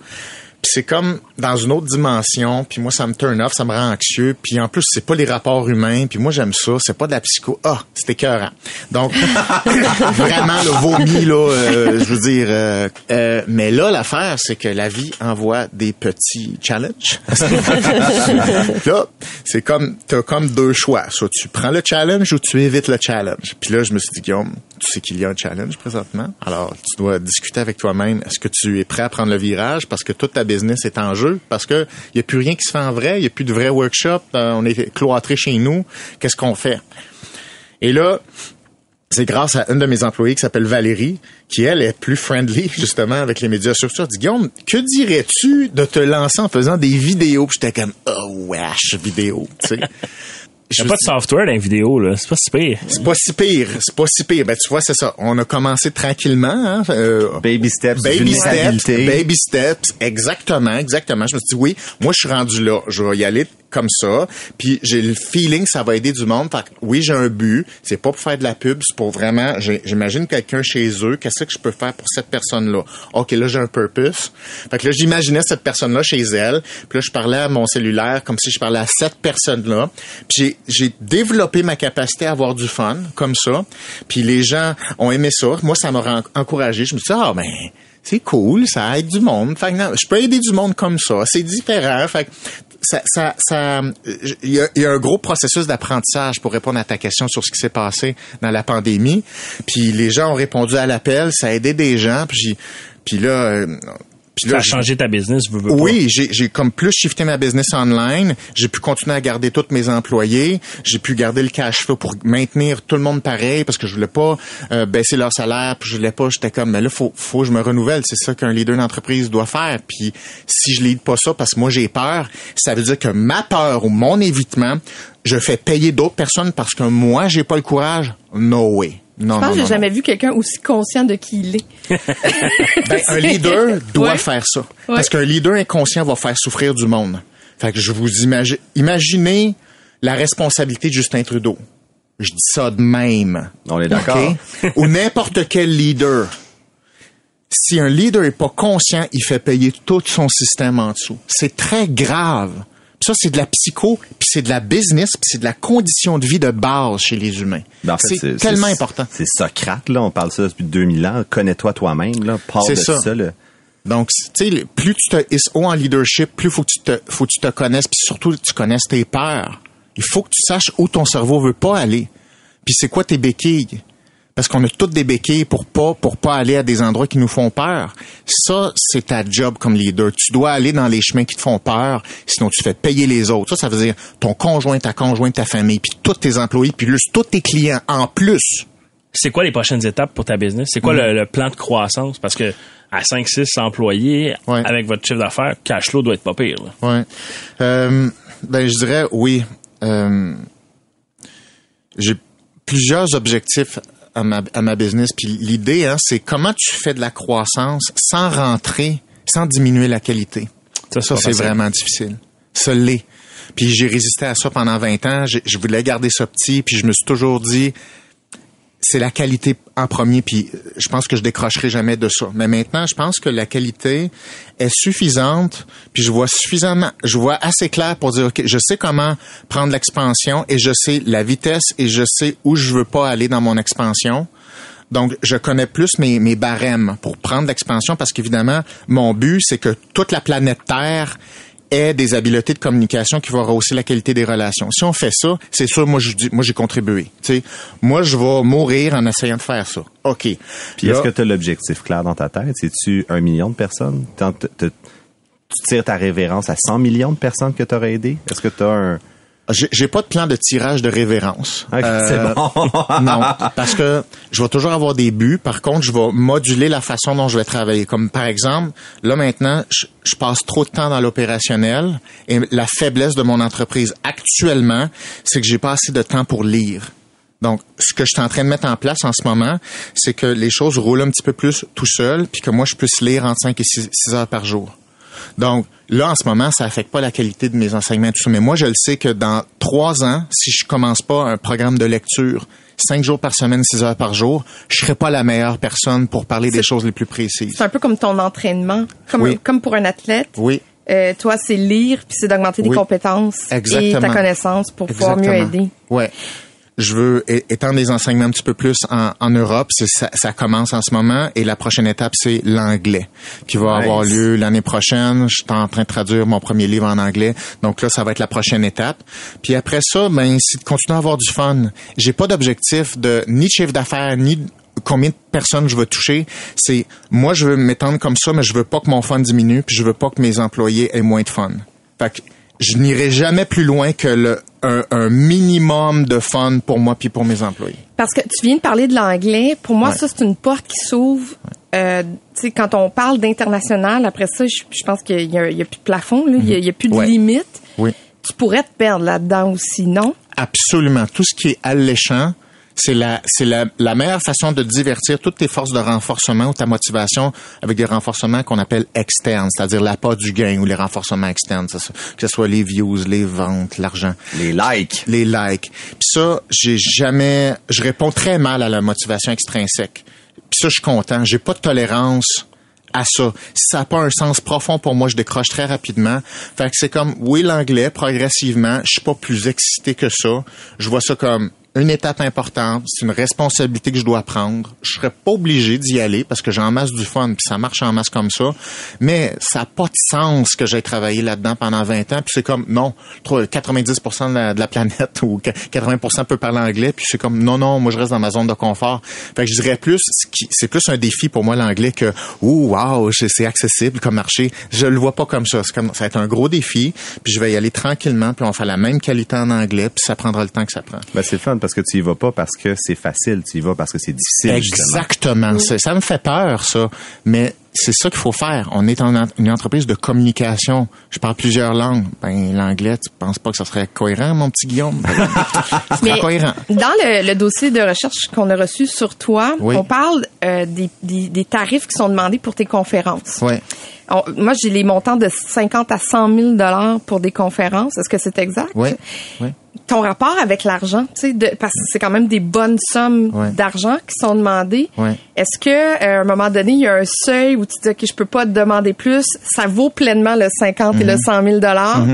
C'est comme dans une autre dimension, puis moi ça me turn off, ça me rend anxieux, puis en plus c'est pas les rapports humains, puis moi j'aime ça, c'est pas de la psycho. Ah, c'est écœurant. Donc vraiment le vomi là, euh, je veux dire euh, euh, mais là l'affaire c'est que la vie envoie des petits challenges. là, c'est comme t'as comme deux choix, soit tu prends le challenge ou tu évites le challenge. Puis là je me suis dit Guillaume, tu sais qu'il y a un challenge présentement. Alors, tu dois discuter avec toi-même. Est-ce que tu es prêt à prendre le virage parce que toute ta business est en jeu? Parce que il y a plus rien qui se fait en vrai. Il y a plus de vrais workshops. Euh, on est cloîtré chez nous. Qu'est-ce qu'on fait? Et là, c'est grâce à une de mes employées qui s'appelle Valérie, qui elle est plus friendly justement avec les médias sociaux. Dit Guillaume, que dirais-tu de te lancer en faisant des vidéos? Puis j'étais comme oh wesh vidéo, tu sais. Il n'y a pas de software dans les vidéos, là. C'est pas si pire. C'est pas si pire, c'est pas si pire. Ben tu vois, c'est ça. On a commencé tranquillement. Hein, euh, Baby steps, Baby steps, baby steps, exactement, exactement. Je me suis dit oui, moi je suis rendu là, je vais y aller comme ça, puis j'ai le feeling que ça va aider du monde. Fait que, oui, j'ai un but, c'est pas pour faire de la pub, c'est pour vraiment, j'imagine quelqu'un chez eux, qu'est-ce que je peux faire pour cette personne-là? OK, là j'ai un purpose. Fait que là j'imaginais cette personne-là chez elle, puis là je parlais à mon cellulaire comme si je parlais à cette personne-là. Puis j'ai développé ma capacité à avoir du fun comme ça. Puis les gens ont aimé ça. Moi ça m'a encouragé. Je me suis dit ah ben c'est cool, ça aide du monde. Fait que non, je peux aider du monde comme ça. C'est différent. Fait que ça, ça, ça, il y a, il y a un gros processus d'apprentissage pour répondre à ta question sur ce qui s'est passé dans la pandémie. Puis les gens ont répondu à l'appel, ça a aidé des gens. Puis, puis là, Ça a changé ta business, veux pas. oui, j'ai j'ai comme plus shifté ma business online. J'ai pu continuer à garder tous mes employés. J'ai pu garder le cash flow pour maintenir tout le monde pareil parce que je voulais pas euh, baisser leur salaire. Puis je voulais pas. J'étais comme, mais là, faut, faut que je me renouvelle. C'est ça qu'un leader d'entreprise doit faire. Puis si je lead pas ça parce que moi j'ai peur, ça veut dire que ma peur ou mon évitement, je fais payer d'autres personnes parce que moi j'ai pas le courage? No way. Non, Je pense non, que j'ai non, jamais vu quelqu'un aussi conscient de qui il est. Ben, un leader doit Ouais. faire ça. Ouais. Parce qu'un leader inconscient va faire souffrir du monde. Fait que je vous imagine, imaginez la responsabilité de Justin Trudeau. Je dis ça de même. On est d'accord. Ou n'importe quel leader. Si un leader est pas conscient, il fait payer tout son système en dessous. C'est très grave. Ça, c'est de la psycho, puis c'est de la business, puis c'est de la condition de vie de base chez les humains. Ben, en fait, c'est tellement important. C'est Socrate, là. On parle de ça depuis 2000 ans. Connais-toi toi-même, là. Parle de ça. ça, là. Donc, tu sais, plus tu te hisses haut en leadership, plus faut que tu te, faut que tu te connaisses, puis surtout que tu connaisses tes peurs. Il faut que tu saches où ton cerveau veut pas aller. Puis c'est quoi tes béquilles? Parce qu'on a toutes des béquilles pour pas, pour pas aller à des endroits qui nous font peur. Ça, c'est ta job comme leader. Tu dois aller dans les chemins qui te font peur, sinon tu fais payer les autres. Ça, ça veut dire ton conjoint, ta conjointe, ta famille, puis tous tes employés, puis plus tous tes clients en plus. C'est quoi les prochaines étapes pour ta business? C'est quoi le, le plan de croissance? Parce que à 5-6 employés, Ouais. avec votre chiffre d'affaires, cash flow doit être pas pire. là. Ouais. Euh, ben, je dirais oui. Euh, j'ai plusieurs objectifs à ma, à ma business. Puis l'idée, hein, c'est comment tu fais de la croissance sans rentrer, sans diminuer la qualité. Ça, Ça, c'est vraiment difficile. Ça l'est. Puis j'ai résisté à ça pendant 20 ans. Je voulais garder ça petit. Puis je me suis toujours dit, c'est la qualité en premier, puis euh, je pense que je décrocherai jamais de ça. Mais maintenant, je pense que la qualité est suffisante, puis je vois suffisamment, je vois assez clair pour dire, OK, je sais comment prendre l'expansion et je sais la vitesse et je sais où je veux pas aller dans mon expansion. Donc, je connais plus mes, mes barèmes pour prendre l'expansion parce qu'évidemment, mon but, c'est que toute la planète Terre ait des habiletés de communication qui vont rehausser la qualité des relations. Si on fait ça, c'est sûr, moi, je moi, j'ai contribué. Tu sais, moi, je vais mourir en essayant de faire ça. OK. Puis est-ce que tu as l'objectif clair dans ta tête? C'est-tu un million de personnes? Tu tires ta révérence à 100 millions de personnes que tu aurais aidé? Est-ce que tu as un... J'ai pas de plan de tirage de révérence. C'est bon. non, parce que je vais toujours avoir des buts. Par contre, je vais moduler la façon dont je vais travailler. Comme par exemple, là maintenant, je, je passe trop de temps dans l'opérationnel et la faiblesse de mon entreprise actuellement, c'est que j'ai pas assez de temps pour lire. Donc, ce que je suis en train de mettre en place en ce moment, c'est que les choses roulent un petit peu plus tout seul, puis que moi, je puisse lire entre 5 et 6, heures par jour. Donc, là, en ce moment, ça affecte pas la qualité de mes enseignements, tout ça. Mais moi, je le sais que dans trois ans, si je commence pas un programme de lecture, cinq jours par semaine, six heures par jour, je serai pas la meilleure personne pour parler des choses les plus précises. C'est un peu comme ton entraînement, comme, Oui. comme pour un athlète. Oui. Euh, toi, c'est lire, puis c'est d'augmenter Oui. compétences et Exactement. ta connaissance pour pouvoir mieux aider. Ouais. Je veux étendre des enseignements un petit peu plus en, en Europe. Ça, ça commence en ce moment et la prochaine étape, c'est l'anglais qui va Nice. avoir lieu l'année prochaine. Je suis en train de traduire mon premier livre en anglais. Donc là, ça va être la prochaine étape. Puis après ça, ben, c'est de continuer à avoir du fun. J'ai pas d'objectif de ni de chiffre d'affaires, ni de combien de personnes je veux toucher. C'est moi, je veux m'étendre comme ça, mais je veux pas que mon fun diminue, puis je veux pas que mes employés aient moins de fun. Fait que je n'irai jamais plus loin que le un, un minimum de fun pour moi puis pour mes employés. Parce que tu viens de parler de l'anglais. Pour moi, Ouais. ça, c'est une porte qui s'ouvre. Euh, quand on parle d'international, après ça, je, je pense qu'il y, a- plus de plafond, là. il y a, plus de Ouais. limite. Oui. Tu pourrais te perdre là-dedans aussi, non? Absolument. Tout ce qui est alléchant, c'est la, c'est la, la meilleure façon de divertir toutes tes forces de renforcement ou ta motivation avec des renforcements qu'on appelle externes, c'est-à-dire l'appât du gain ou les renforcements externes, que ce soit les views, les ventes, l'argent. Les likes. les likes. Puis ça, j'ai jamais, je réponds très mal à la motivation extrinsèque. Puis ça, je suis content. J'ai pas de tolérance à ça. Si ça n'a pas un sens profond pour moi, je décroche très rapidement. Fait que c'est comme, oui, l'anglais, progressivement, je suis pas plus excité que ça. Je vois ça comme une étape importante, c'est une responsabilité que je dois prendre. Je serais pas obligé d'y aller parce que j'ai en masse du fun puis ça marche en masse comme ça. Mais ça n'a pas de sens que j'ai travaillé là-dedans pendant 20 ans. Puis c'est comme non, trop- 90% de la, de la planète ou 80% peut parler anglais. Puis c'est comme non non, moi je reste dans ma zone de confort. Fait que je dirais plus, c'est plus un défi pour moi l'anglais que ouh wow, c'est accessible comme marché. Je le vois pas comme ça. Comme ça va être un gros défi. Puis je vais y aller tranquillement. Puis on va faire la même qualité en anglais. Puis ça prendra le temps que ça prend. Ben, c'est parce que tu y vas pas parce que c'est facile, tu y vas parce que c'est difficile. Exactement. Ça me fait peur, ça. Mais c'est ça qu'il faut faire. On est en une entreprise de communication. Je parle plusieurs langues. Ben, l'anglais, tu penses pas que ça serait cohérent, mon petit Guillaume? Ça serait Mais cohérent. dans le, le dossier de recherche qu'on a reçu sur toi, Oui. on parle euh, des, des, des tarifs qui sont demandés pour tes conférences. Ouais. On- moi, j'ai les montants de 50 à 100 000 dollars pour des conférences. Est-ce que c'est exact? Oui. Oui. Ton rapport avec l'argent, tu sais, parce que c'est quand même des bonnes sommes d'argent qui sont demandées. Est-ce que euh, à un moment donné, il y a un seuil où tu dis ok, je peux pas te demander plus, ça vaut pleinement le 50 et le Mhm. 100 000 dollars.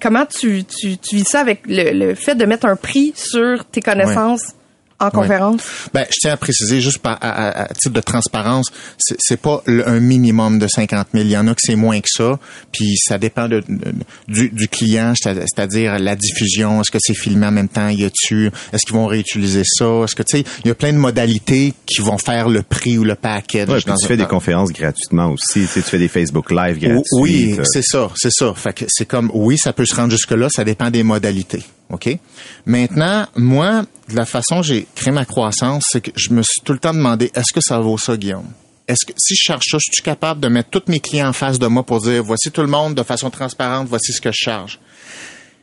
Comment tu, tu, tu vis ça avec le, le fait de mettre un prix sur tes connaissances? En conférence? Ben, je tiens à préciser juste par, à, à- à titre de transparence, c'est c'est pas le- un minimum de 50 000. Il y en a que c'est moins que ça, puis ça dépend de, de- du, du client, c'est- c'est-à-dire la diffusion. Est-ce que c'est filmé en même temps? Y a-tu Est-ce qu'ils vont réutiliser ça? Est-ce que tu sais, il y a plein de modalités qui vont faire le prix ou le package. Ouais, puis tu fais des conférences gratuitement aussi. Tu, sais, tu fais des Facebook Live gratuits. oui, t'as- c'est ça, c'est ça. Fait que c'est comme oui, ça peut se rendre jusque là, ça dépend des modalités. OK? Maintenant, moi, de la façon dont j'ai créé ma croissance, c'est que je me suis tout le temps demandé est-ce que ça vaut ça, Guillaume? Est-ce que si je charge ça, je suis capable de mettre tous mes clients en face de moi pour dire voici tout le monde de façon transparente, voici ce que je charge.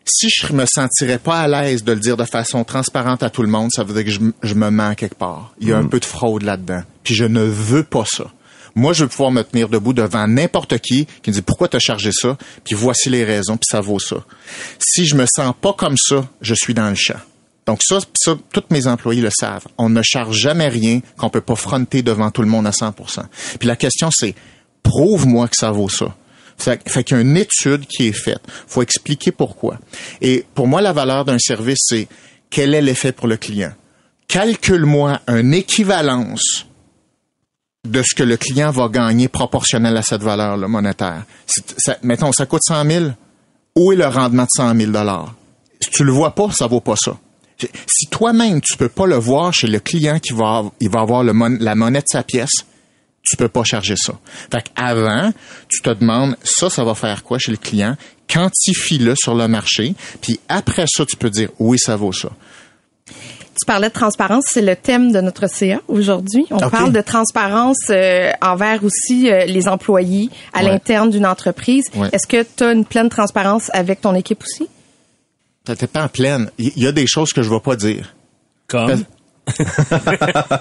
Si je me sentirais pas à l'aise de le dire de façon transparente à tout le monde, ça veut dire que je, me mens quelque part. Il y a un peu de fraude là-dedans. Puis je ne veux pas ça. Moi, je veux pouvoir me tenir debout devant n'importe qui qui me dit pourquoi t'as chargé ça, puis voici les raisons, puis ça vaut ça. Si je me sens pas comme ça, je suis dans le champ. Donc ça, ça, tous mes employés le savent. On ne charge jamais rien qu'on peut pas fronter devant tout le monde à 100%. Puis la question c'est, prouve-moi que ça vaut ça. Fait, qu'il y a une étude qui est faite. faut expliquer pourquoi. Et pour moi, la valeur d'un service, c'est quel est l'effet pour le client? Calcule-moi une équivalence de ce que le client va gagner proportionnel à cette valeur là, monétaire. Ça- mettons, ça coûte 100 000. Où est le rendement de 100 000 Si tu le vois pas, ça vaut pas ça. Si toi-même, tu peux pas le voir chez le client qui va, il va avoir la monnaie de sa pièce, tu peux pas charger ça. Fait avant, tu te demandes, ça, ça va faire quoi chez le client? Quantifie-le sur le marché. Puis après ça, tu peux dire, oui, ça vaut ça. Tu parlais de transparence, c'est le thème de notre CA aujourd'hui. On Ok. parle de transparence euh, envers aussi euh, les employés à Ouais. l'interne d'une entreprise. Ouais. Est-ce que tu as une pleine transparence avec ton équipe aussi? Ça t'est pas en pleine. Il y a des choses que je vais pas dire. Comme? Ben,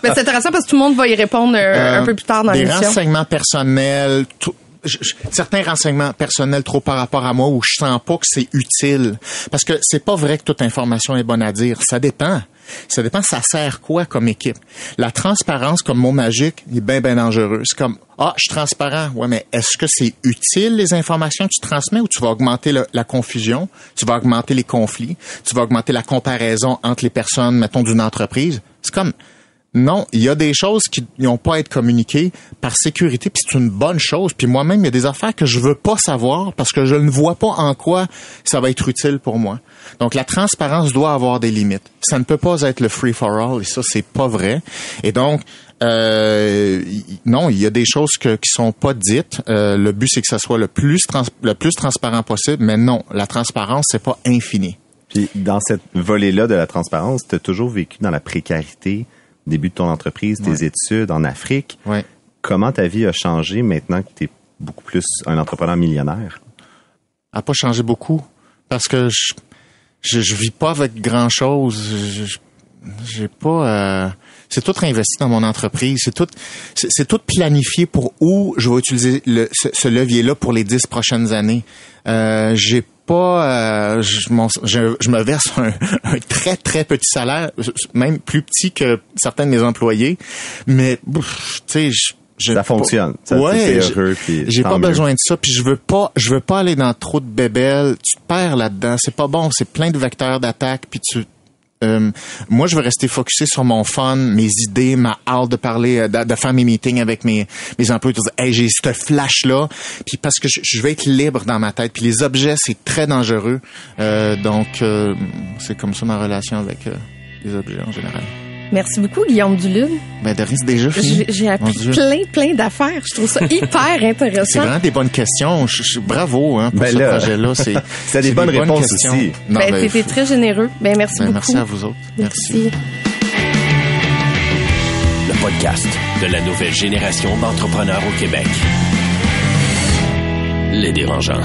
c'est intéressant parce que tout le monde va y répondre euh, un peu plus tard dans Des l'émission. renseignements personnels, tout- je- je- certains renseignements personnels trop par rapport à moi où je sens pas que c'est utile. Parce que c'est pas vrai que toute information est bonne à dire. Ça dépend. Ça dépend, ça sert quoi comme équipe? La transparence comme mot magique est bien, bien dangereux. C'est comme, ah, je suis transparent. Ouais, mais est-ce que c'est utile les informations que tu transmets ou tu vas augmenter la confusion, tu vas augmenter les conflits, tu vas augmenter la comparaison entre les personnes, mettons, d'une entreprise? C'est comme, non, il y a des choses qui n'ont pas à être communiquées par sécurité, puis c'est une bonne chose. Puis moi-même, il y a des affaires que je veux pas savoir parce que je ne vois pas en quoi ça va être utile pour moi. Donc la transparence doit avoir des limites. Ça ne peut pas être le free for all, et ça c'est pas vrai. Et donc euh, non, il y a des choses que, qui sont pas dites. Euh, le but c'est que ça soit le plus le plus transparent possible, mais non, la transparence c'est pas infini. Puis dans cette volée-là de la transparence, tu toujours vécu dans la précarité, début de ton entreprise, tes Ouais. études en Afrique. Ouais. Comment ta vie a changé maintenant que tu es beaucoup plus un entrepreneur millionnaire? a pas changé beaucoup parce que je je, je vis pas avec grand chose. Je- je- J'ai pas. euh, c'est tout réinvesti dans mon entreprise. C'est tout. C'est c'est tout planifié pour où je vais utiliser le, ce, ce levier-là pour les dix prochaines années. Euh, J'ai pas. euh, je, mon- je, je me verse un, un très très petit salaire, même plus petit que certains de mes employés. Mais tu sais, je- je- Ça fonctionne. Ça, ouais, heureux, j'ai pas mieux. besoin de ça, puis je veux pas, je veux pas aller dans trop de bébelles. Tu te perds là-dedans, c'est pas bon, c'est plein de vecteurs d'attaque, puis tu. Euh, moi, je veux rester focusé sur mon fun, mes idées, ma hâte de parler, euh, de, de faire mes meetings avec mes, mes employés. Hey, j'ai ce flash-là, puis parce que je, je veux être libre dans ma tête. Puis les objets, c'est très dangereux. Euh, donc, euh, c'est comme ça ma relation avec euh, les objets en général. Merci beaucoup, Guillaume Dulude. Ben, de rien, c'est déjà fini. J'ai appris Dieu. plein, plein d'affaires. Je trouve ça hyper C'est intéressant. vraiment des bonnes questions. Je, je- bravo hein, pour Ben ce là, projet-là. C'est c'est des c'est bonnes réponses questions. aussi. Non, Ben, ben, t'étais très généreux. Ben, merci ben, beaucoup. merci à vous autres. Merci. Le podcast de la nouvelle génération d'entrepreneurs au Québec. Les dérangeants.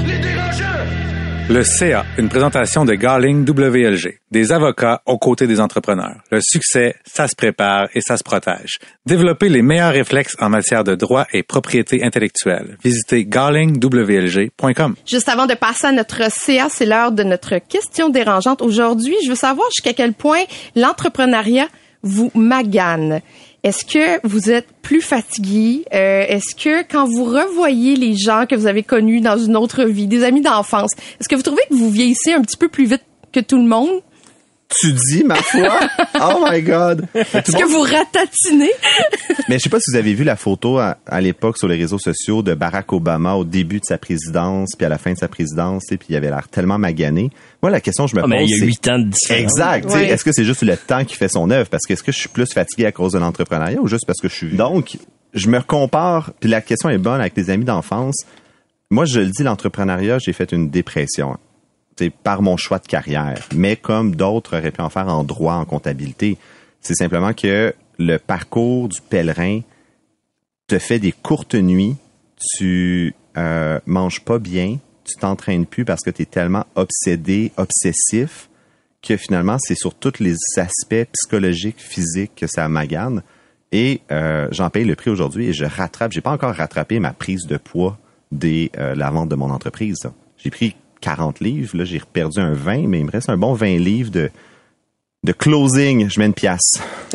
Le CA, une présentation de Garling WLG, des avocats aux côtés des entrepreneurs. Le succès, ça se prépare et ça se protège. Développez les meilleurs réflexes en matière de droit et propriété intellectuelle. Visitez garlingwlg.com. Juste avant de passer à notre CA, c'est l'heure de notre question dérangeante. Aujourd'hui, je veux savoir jusqu'à quel point l'entrepreneuriat vous magane. Est-ce que vous êtes plus fatigué? Euh, Est-ce que quand vous revoyez les gens que vous avez connus dans une autre vie, des amis d'enfance, est-ce que vous trouvez que vous vieillissez un petit peu plus vite que tout le monde? Tu dis, ma foi? oh my God! Est-ce que vous ratatinez? Mais je sais pas si vous avez vu la photo à, à l'époque sur les réseaux sociaux de Barack Obama au début de sa présidence, puis à la fin de sa présidence, tu sais, puis il avait l'air tellement magané. Moi, la question que je me Ah, mais pose, il y a huit ans de différence. Exact. tu sais, Ouais. Est-ce que c'est juste le temps qui fait son œuvre? Parce que est-ce que je suis plus fatigué à cause de l'entrepreneuriat ou juste parce que je suis... Donc, je me compare, puis la question est bonne avec des amis d'enfance. Moi, je le dis, l'entrepreneuriat, j'ai fait une dépression. C'est par mon choix de carrière. Mais comme d'autres auraient pu en faire en droit, en comptabilité, c'est simplement que le parcours du pèlerin te fait des courtes nuits, tu euh, manges pas bien, tu t'entraînes plus parce que tu es tellement obsédé, obsessif, que finalement, c'est sur tous les aspects psychologiques, physiques que ça magane. Et euh, j'en paye le prix aujourd'hui et je rattrape. J'ai pas encore rattrapé ma prise de poids dès euh, la vente de mon entreprise. J'ai pris 40 livres, là j'ai perdu un 20, mais il me reste un bon 20 livres de de closing. Je mets une pièce.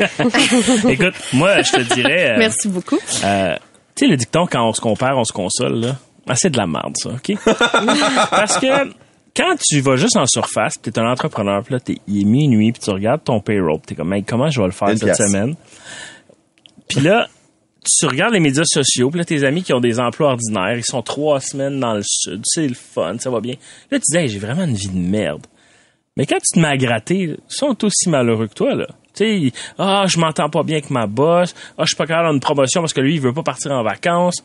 Écoute, moi, je te dirais... euh, Merci beaucoup. Euh, tu sais, le dicton, quand on se compare, on se console, là. Ah, c'est de la merde, ça, OK? Parce que quand tu vas juste en surface, tu es un entrepreneur, puis là, t'es- il est minuit, puis tu regardes ton payroll, tu es comme, Hey, comment je vais le faire Une cette pièce. semaine? Puis là, tu regardes les médias sociaux, puis là, tes amis qui ont des emplois ordinaires, ils sont trois semaines dans le sud, c'est le fun, ça va bien. Là, tu dis, Hey, j'ai vraiment une vie de merde. Mais quand tu te mets à gratter, ils sont aussi malheureux que toi, là. Tu sais, ah, je m'entends pas bien avec ma boss, ah, je suis pas capable d'avoir une promotion parce que lui, il veut pas partir en vacances.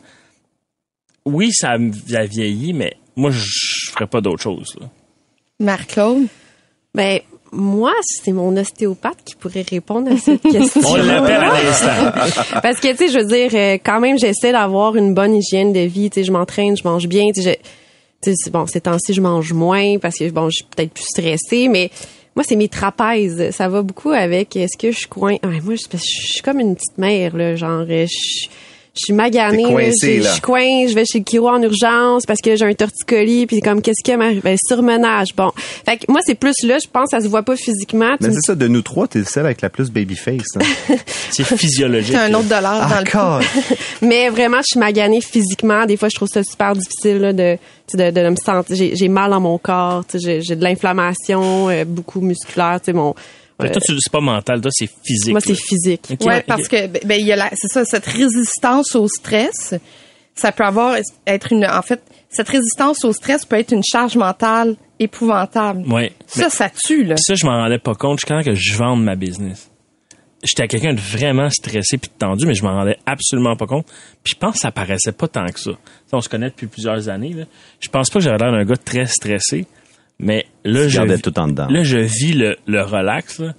Oui, ça a vieilli, mais moi, je ferais pas d'autre chose, là. Marc-Claude? Ben, moi, c'est mon ostéopathe qui pourrait répondre à cette question. On l'appelle à l'instant. Parce que, tu sais, je veux dire, euh, quand même, j'essaie d'avoir une bonne hygiène de vie. Tu sais, je m'entraîne, je mange bien. Tu sais, je- tu sais, bon, ces temps-ci, je mange moins parce que, bon, je suis peut-être plus stressée, mais moi, c'est mes trapèzes. Ça va beaucoup avec est-ce que je suis coin? Ouais, moi, je suis comme une petite mère, là, genre, euh, je je suis maganée, coincée, là. je suis coincée, je vais chez le chiro en urgence parce que j'ai un torticolis, puis comme qu'est-ce qui m'arrive, ben, surmenage. Bon, fait que moi c'est plus là, je pense, ça se voit pas physiquement. Tu Mais c'est ça, de nous trois, t'es celle avec la plus babyface. Hein. C'est physiologique. C'est un autre dollar dans Ah, le God. Mais vraiment, je suis maganée physiquement. Des fois, je trouve ça super difficile là, de, tu sais, de, de me sentir. J'ai, mal dans mon corps. tu sais, J'ai, j'ai de l'inflammation, euh, beaucoup musculaire. tu sais, Mon, Euh, toi, tu- c'est pas mental, toi, c'est physique. moi, c'est physique. Ok, Ouais, parce que ben, ben, il y a la- c'est ça, cette résistance au stress, ça peut avoir être une, en fait, cette résistance au stress peut être une charge mentale épouvantable. Ouais. Ça, ça tue là. Ça, je m'en rendais pas compte jusqu'à temps que je vende ma business. J'étais quelqu'un de vraiment stressé puis de tendu, mais je m'en rendais absolument pas compte. Puis je pense que ça paraissait pas tant que ça. On se connaît depuis plusieurs années. Là. Je pense pas que j'avais l'air d'un gars très stressé, mais là, Tu je, gardais vis- tout en dedans. là, je vis le, le relax. Là,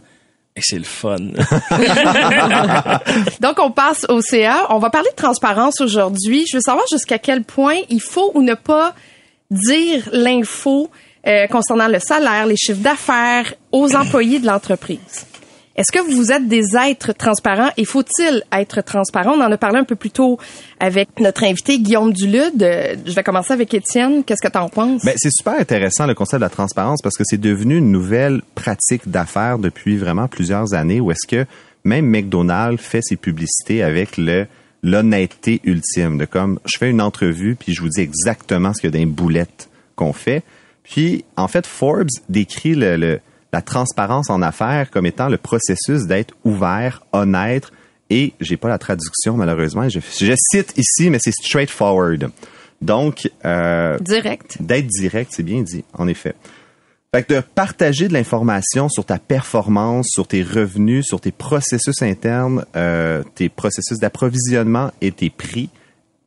et c'est le fun. Donc, on passe au CA. On va parler de transparence aujourd'hui. Je veux savoir jusqu'à quel point il faut ou ne pas dire l'info euh, concernant le salaire, les chiffres d'affaires aux employés de l'entreprise. Est-ce que vous êtes des êtres transparents et faut-il être transparent? On en a parlé un peu plus tôt avec notre invité Guillaume Dulude. Je vais commencer avec Étienne. Qu'est-ce que tu en penses? Ben, c'est super intéressant le concept de la transparence parce que c'est devenu une nouvelle pratique d'affaires depuis vraiment plusieurs années où est-ce que même McDonald's fait ses publicités avec l'honnêteté ultime de comme je fais une entrevue puis je vous dis exactement ce qu'il y a boulettes qu'on fait. Puis en fait Forbes décrit le- la transparence en affaires comme étant le processus d'être ouvert, honnête et j'ai pas la traduction malheureusement, je, je cite ici mais c'est straightforward. Donc euh, Direct. d'être direct, c'est bien dit, en effet. Fait que de partager de l'information sur ta performance, sur tes revenus, sur tes processus internes, euh, tes processus d'approvisionnement et tes prix,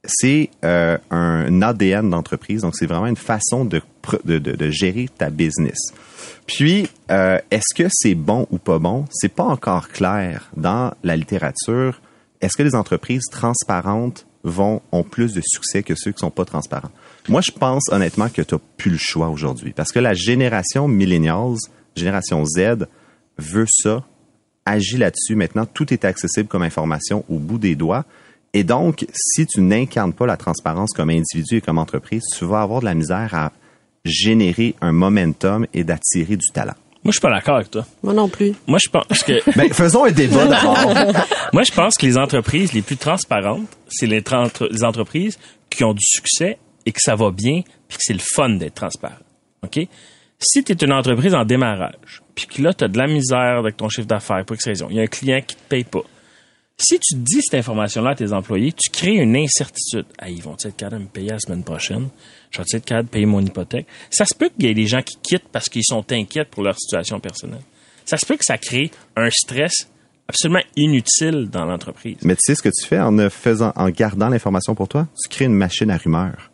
c'est euh, un ADN d'entreprise. Donc, c'est vraiment une façon de, de- de gérer ta business. Puis, euh, est-ce que c'est bon ou pas bon? C'est pas encore clair dans la littérature. Est-ce que les entreprises transparentes vont ont plus de succès que ceux qui sont pas transparents? Moi, je pense honnêtement que tu n'as plus le choix aujourd'hui. Parce que la génération millennials, génération Z, veut ça, agit là-dessus. Maintenant, tout est accessible comme information au bout des doigts. Et donc, si tu n'incarnes pas la transparence comme individu et comme entreprise, tu vas avoir de la misère à générer un momentum et d'attirer du talent. Moi, je suis pas d'accord avec toi. Moi non plus. Moi, je pense que Ben, faisons un débat d'abord. Moi, je pense que les entreprises les plus transparentes, c'est les, tra- les entreprises qui ont du succès et que ça va bien, puis que c'est le fun d'être transparent. OK? Si tu es une entreprise en démarrage, puis que là, tu as de la misère avec ton chiffre d'affaires, pour X raison, il y a un client qui te paye pas. Si tu dis cette information-là à tes employés, tu crées une incertitude. Ah, ils vont être capables de me payer la semaine prochaine? Je vais capable de payer mon hypothèque? Ça se peut qu'il y ait des gens qui quittent parce qu'ils sont inquiets pour leur situation personnelle. Ça se peut que ça crée un stress absolument inutile dans l'entreprise. Mais tu sais ce que tu fais en ne faisant, en gardant l'information pour toi? Tu crées une machine à rumeurs.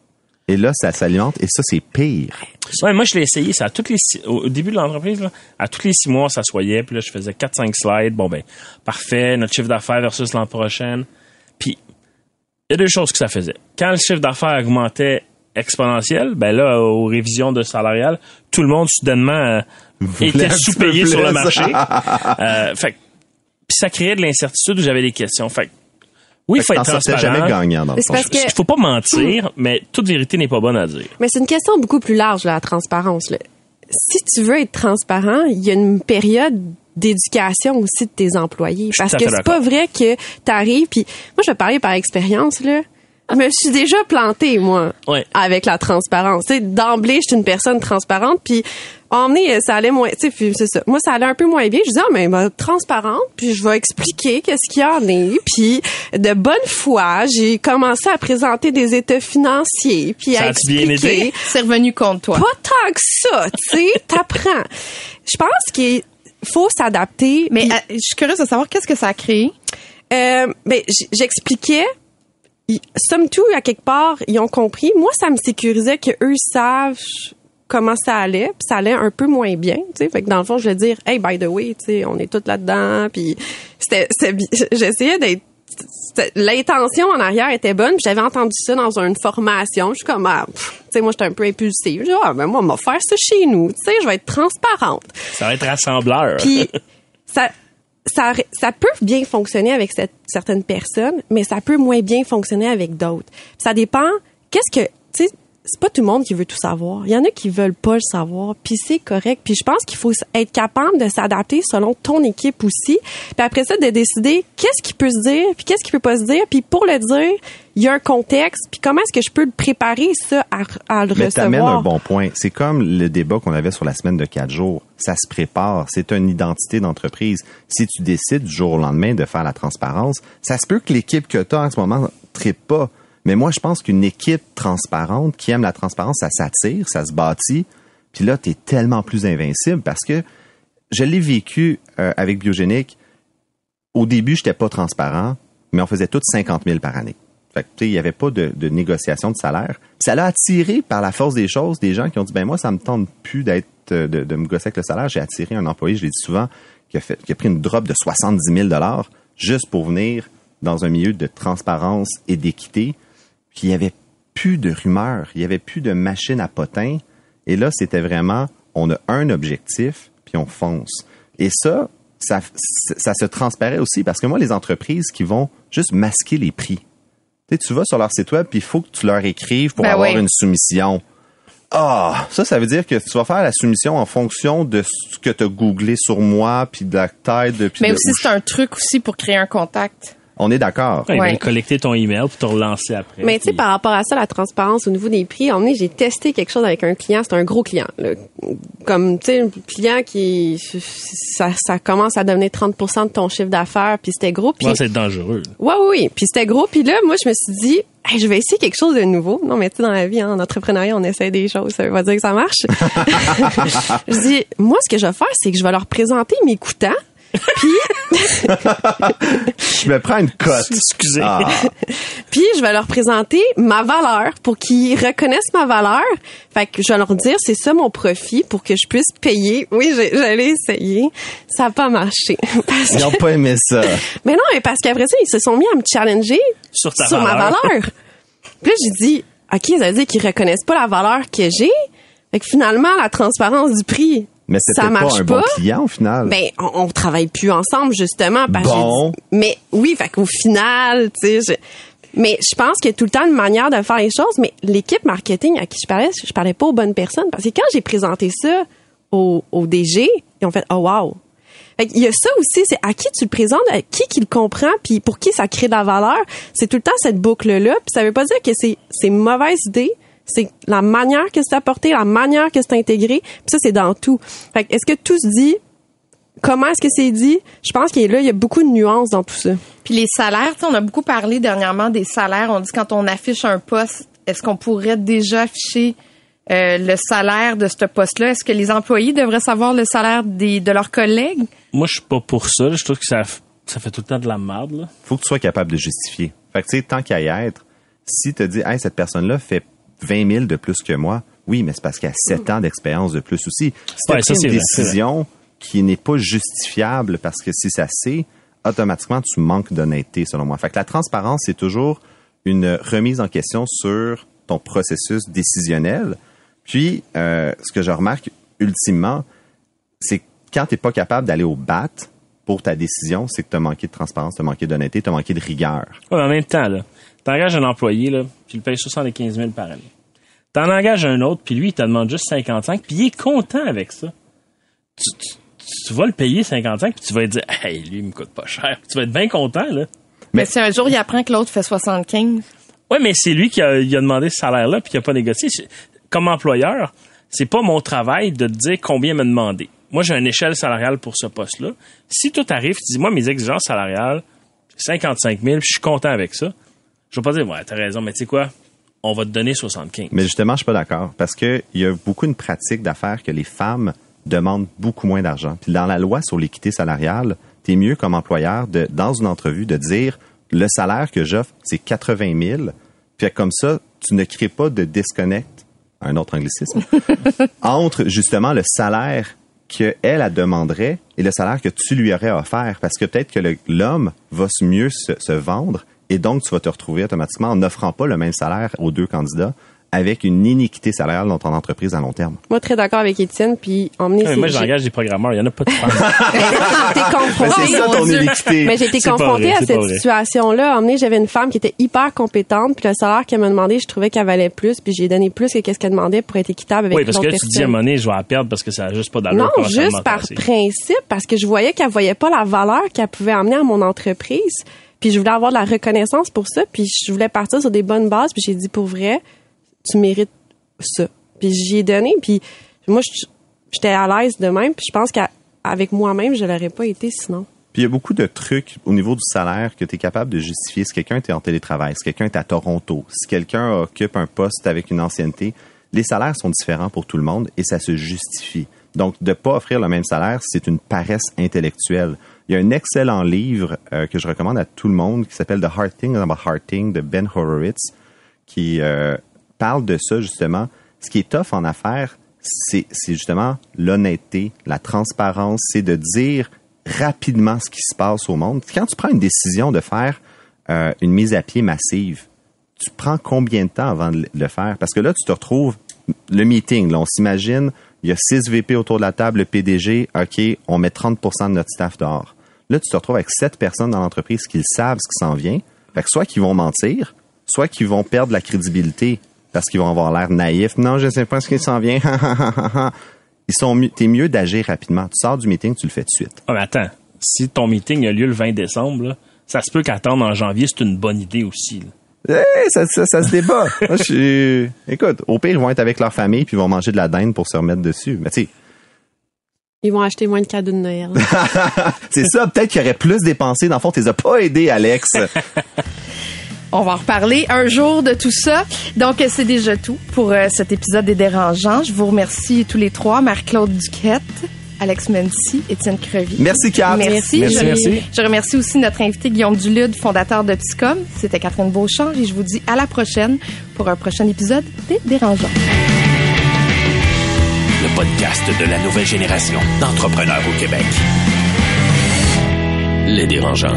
Et là, ça s'alimente et ça, c'est pire. Ouais, moi, je l'ai essayé. Ça, à toutes les six- au au début de l'entreprise, là, à tous les six mois, on s'assoyait, puis là, je faisais 4-5 slides. Bon, ben, parfait, notre chiffre d'affaires versus l'an prochain. Puis, il y a deux choses que ça faisait. Quand le chiffre d'affaires augmentait exponentiel, ben là, aux révisions de salarial, tout le monde, soudainement, euh, était sous-payé sur le marché. euh, fait que- puis ça créait de l'incertitude où j'avais des questions. Fait que, oui, il faut être transparent. jamais gagnant dans le fond. parce que- Il faut pas mentir, mais toute vérité n'est pas bonne à dire. Mais c'est une question beaucoup plus large, là, la transparence. là. Si tu veux être transparent, il y a une période d'éducation aussi de tes employés. Parce que c'est pas vrai que tu arrives, puis moi, je vais parler par expérience, là. Me suis déjà plantée, moi, Ouais. avec la transparence. Tu sais, d'emblée, je suis une personne transparente, puis emmener, ça allait moins, tu sais, c'est ça. Moi, ça allait un peu moins bien. Je disais, ah, mais ben, transparente, puis je vais expliquer qu'est-ce qu'il y en est. Puis de bonne foi, j'ai commencé à présenter des états financiers, puis Ça à expliquer. C'est revenu contre toi. Pas tant que ça, tu sais, t'apprends. Je pense qu'il faut s'adapter. Mais puis- euh, je suis curieuse de savoir qu'est-ce que ça a créé? euh, ben, j'expliquais. Ils- Somme tout, à quelque part, ils ont compris. Moi, ça me sécurisait que eux savent comment ça allait, puis ça allait un peu moins bien, tu sais. Fait que dans le fond, je vais dire, hey, by the way, tu sais, on est tous là-dedans, puis c'était, j'essayais d'être L'intention en arrière était bonne. J'avais entendu ça dans une formation. Je suis comme, ah, tu sais, moi, j'étais un peu impulsive. Je dis, ah, ben, moi, on va faire ça chez nous. Tu sais, je vais être transparente. Ça va être rassembleur. Puis ça, ça, peut bien fonctionner avec certaines personnes, mais ça peut moins bien fonctionner avec d'autres. Ça dépend. Qu'est-ce que, tu sais, c'est pas tout le monde qui veut tout savoir. Il y en a qui veulent pas le savoir, puis c'est correct. Puis je pense qu'il faut être capable de s'adapter selon ton équipe aussi. Puis après ça, de décider qu'est-ce qui peut se dire, puis qu'est-ce qui peut pas se dire. Puis pour le dire, il y a un contexte. Puis comment est-ce que je peux le préparer ça à, à le Mais recevoir? un bon point. C'est comme le débat qu'on avait sur la semaine de quatre jours. Ça se prépare. C'est une identité d'entreprise. Si tu décides du jour au lendemain de faire la transparence, ça se peut que l'équipe que tu as en ce moment ne trippe pas. Mais moi, je pense qu'une équipe transparente qui aime la transparence, ça s'attire, ça se bâtit. Puis là, tu es tellement plus invincible parce que je l'ai vécu euh, avec Biogénique. Au début, j'étais pas transparent, mais on faisait tous 50 000 par année. Fait que, il n'y avait pas de, négociation de salaire. Puis ça l'a attiré par la force des choses des gens qui ont dit, ben moi, ça me tente plus d'être, euh, de, de me gosser avec le salaire. J'ai attiré un employé, je l'ai dit souvent, qui a, fait, qui a pris une drop de 70 000 juste pour venir dans un milieu de transparence et d'équité. Puis il y avait plus de rumeurs, il y avait plus de machines à potins. Et là, c'était vraiment, on a un objectif, puis on fonce. Et ça, ça, ça se transparaît aussi parce que moi, les entreprises qui vont juste masquer les prix. Tu sais, tu vas sur leur site web, puis il faut que tu leur écrives pour Ben avoir oui. une soumission. Ah, ça, ça veut dire que tu vas faire la soumission en fonction de ce que tu as googlé sur moi, puis de la taille de... puis Mais de aussi, c'est un truc aussi pour créer un contact. On est d'accord. Ouais, Ouais. collecter ton email pour te relancer après. Mais tu sais, Puis- par rapport à ça, la transparence au niveau des prix, on est, j'ai testé quelque chose avec un client, c'est un gros client. là. Comme, tu sais, un client qui, ça, ça commence à devenir 30% de ton chiffre d'affaires, puis c'était gros. Moi, c'est dangereux. ouais, oui, oui, puis c'était gros. Puis là, moi, je me suis dit, Hey, je vais essayer quelque chose de nouveau. Non, mais tu sais, dans la vie, hein, en entrepreneuriat, on essaie des choses. Ça veut pas dire que ça marche. je dis, moi, ce que je vais faire, c'est que je vais leur présenter mes coûtants. Puis, Je me prends une cote. Excusez. Ah, Puis je vais leur présenter ma valeur pour qu'ils reconnaissent ma valeur. Fait que je vais leur dire c'est ça mon profit pour que je puisse payer. Oui, j'ai- j'allais essayer. Ça n'a pas marché. Parce ils que- n'ont pas aimé ça. mais non, mais parce qu'après ça, ils se sont mis à me challenger Sur ta ma valeur. valeur. Puis là, j'ai dit OK, ça veut dire qu'ils reconnaissent pas la valeur que j'ai. Fait que finalement, la transparence du prix, Mais c'était pas marche un pas. bon client au final. Ben, on, on travaille plus ensemble justement parce que Bon. mais oui, fait qu'au final, tu sais, je- mais je pense qu'il y a tout le temps une manière de faire les choses. Mais l'équipe marketing à qui je parlais, je parlais pas aux bonnes personnes parce que quand j'ai présenté ça au, au DG, ils ont fait oh wow. Fait qu'il y a ça aussi, c'est à qui tu le présentes, à qui qui le comprend, puis pour qui ça crée de la valeur. C'est tout le temps cette boucle-là. Puis ça veut pas dire que c'est c'est mauvaise idée. C'est la manière que c'est apporté, la manière que c'est intégré. Puis ça, c'est dans tout. Fait que est-ce que tout se dit? Comment est-ce que c'est dit? Je pense qu'il y a là, il y a beaucoup de nuances dans tout ça. Puis les salaires, tu sais, on a beaucoup parlé dernièrement des salaires. On dit quand on affiche un poste, est-ce qu'on pourrait déjà afficher euh, le salaire de ce poste-là? Est-ce que les employés devraient savoir le salaire des, de leurs collègues? Moi, je suis pas pour ça. Je trouve que ça, ça fait tout le temps de la merde. Là. faut que tu sois capable de justifier. Fait que, tu sais, tant qu'à y être, si tu dis, hey, cette personne-là fait 20 000 de plus que moi, oui, mais c'est parce qu'elle a 7 ans d'expérience de plus aussi. Ouais, c'est une vrai, décision qui n'est pas justifiable parce que si ça c'est, automatiquement, tu manques d'honnêteté, selon moi. Fait que la transparence, c'est toujours une remise en question sur ton processus décisionnel. Puis, euh, ce que je remarque ultimement, c'est que quand tu n'es pas capable d'aller au bat pour ta décision, c'est que tu as manqué de transparence, tu as manqué d'honnêteté, tu as manqué de rigueur. Ouais, en même temps, là, t'engages un employé, là, puis tu le payes 75 000 par année. T'en engages un autre, puis lui, il te demande juste 55, puis il est content avec ça. Tu, tu- tu vas le payer 55, puis tu vas lui dire, hey, lui, il me coûte pas cher. Puis tu vas être bien content, là. Mais si un jour il apprend que l'autre fait 75, Ouais, mais c'est lui qui a, il a demandé ce salaire-là puis qui a pas négocié. Comme employeur, c'est pas mon travail de te dire combien me demander. Moi, j'ai une échelle salariale pour ce poste-là. Si tout arrive, tu dis, moi, mes exigences salariales, c'est 55 000, puis je suis content avec ça. Je vais pas dire, ouais, t'as raison, mais tu sais quoi? On va te donner 75. Mais justement, je suis pas d'accord parce que il y a beaucoup une pratique d'affaires que les femmes demandent beaucoup moins d'argent. Puis dans la loi sur l'équité salariale, tu es mieux comme employeur de dans une entrevue de dire le salaire que j'offre, c'est 80 000. Puis comme ça, tu ne crées pas de disconnect, un autre anglicisme, entre justement le salaire que elle a demanderait et le salaire que tu lui aurais offert parce que peut-être que l'homme va se mieux se, se vendre et donc tu vas te retrouver automatiquement en n'offrant pas le même salaire aux deux candidats avec une iniquité salariale dans ton entreprise à long terme. Moi, très d'accord avec Étienne, puis emmener Ouais, moi, j'engage des programmeurs. Il y en a pas de femmes. j'ai été confrontée. Mais c'est ça ton iniquité. Mais j'ai été confrontée vrai, à cette situation-là. Emmener, j'avais une femme qui était hyper compétente, puis le salaire qu'elle m'a demandé, je trouvais qu'elle valait plus, puis j'ai donné plus que qu'est-ce qu'elle demandait pour être équitable avec oui, parce que là, tu te dis à je vais la perdre parce que ça n'a juste pas d'allure. Non, juste par principe, parce que je voyais qu'elle voyait pas la valeur qu'elle pouvait amener à mon entreprise. Puis je voulais avoir de la reconnaissance pour ça, puis je voulais partir sur des bonnes bases, puis j'ai dit pour vrai, tu mérites ça. Puis j'y ai donné, puis moi j'étais à l'aise de même, puis je pense qu'avec moi-même, je l'aurais pas été sinon. Puis il y a beaucoup de trucs au niveau du salaire que tu es capable de justifier. Si quelqu'un est en télétravail, si quelqu'un est à Toronto, si quelqu'un occupe un poste avec une ancienneté, les salaires sont différents pour tout le monde et ça se justifie. Donc, de pas offrir le même salaire, c'est une paresse intellectuelle. Il y a un excellent livre euh, que je recommande à tout le monde qui s'appelle The Hard Thing About de Ben Horowitz qui euh, parle de ça justement. Ce qui est tough en affaires, c'est c'est justement l'honnêteté, la transparence, c'est de dire rapidement ce qui se passe au monde. Quand tu prends une décision de faire euh, une mise à pied massive, tu prends combien de temps avant de le faire? Parce que là, tu te retrouves, le meeting, là, on s'imagine, il y a 6 VP autour de la table, le PDG, OK, on met 30% de notre staff dehors. Là, tu te retrouves avec 7 personnes dans l'entreprise qui savent, ce qui s'en vient. Fait que soit qu'ils vont mentir, soit qu'ils vont perdre la crédibilité parce qu'ils vont avoir l'air naïfs. Non, je ne sais pas ce qui s'en vient. Ils sont t'es mieux d'agir rapidement. Tu sors du meeting, tu le fais de suite. Ah, mais attends, si ton meeting a lieu le 20 décembre, là, ça se peut qu'attendre en janvier, c'est une bonne idée aussi. Eh, ça, ça, ça se débat. Moi, je suis... Écoute, au pire, ils vont être avec leur famille puis ils vont manger de la dinde pour se remettre dessus. Mais tu Ils vont acheter moins de cadeaux de Noël. c'est ça. Peut-être qu'ils auraient plus dépensé. Dans le fond, tu les as pas aidés, Alex. On va en reparler un jour de tout ça. Donc, c'est déjà tout pour euh, cet épisode des Dérangeants. Je vous remercie tous les trois. Marc-Claude Duquette, Alex Mency, Étienne Crevy. Merci, Kat. Merci. Merci, je, merci. je remercie aussi notre invité Guillaume Dulude, fondateur de Psycom. C'était Catherine Beauchamp et je vous dis à la prochaine pour un prochain épisode des Dérangeants. Le podcast de la nouvelle génération d'entrepreneurs au Québec. Les dérangeants.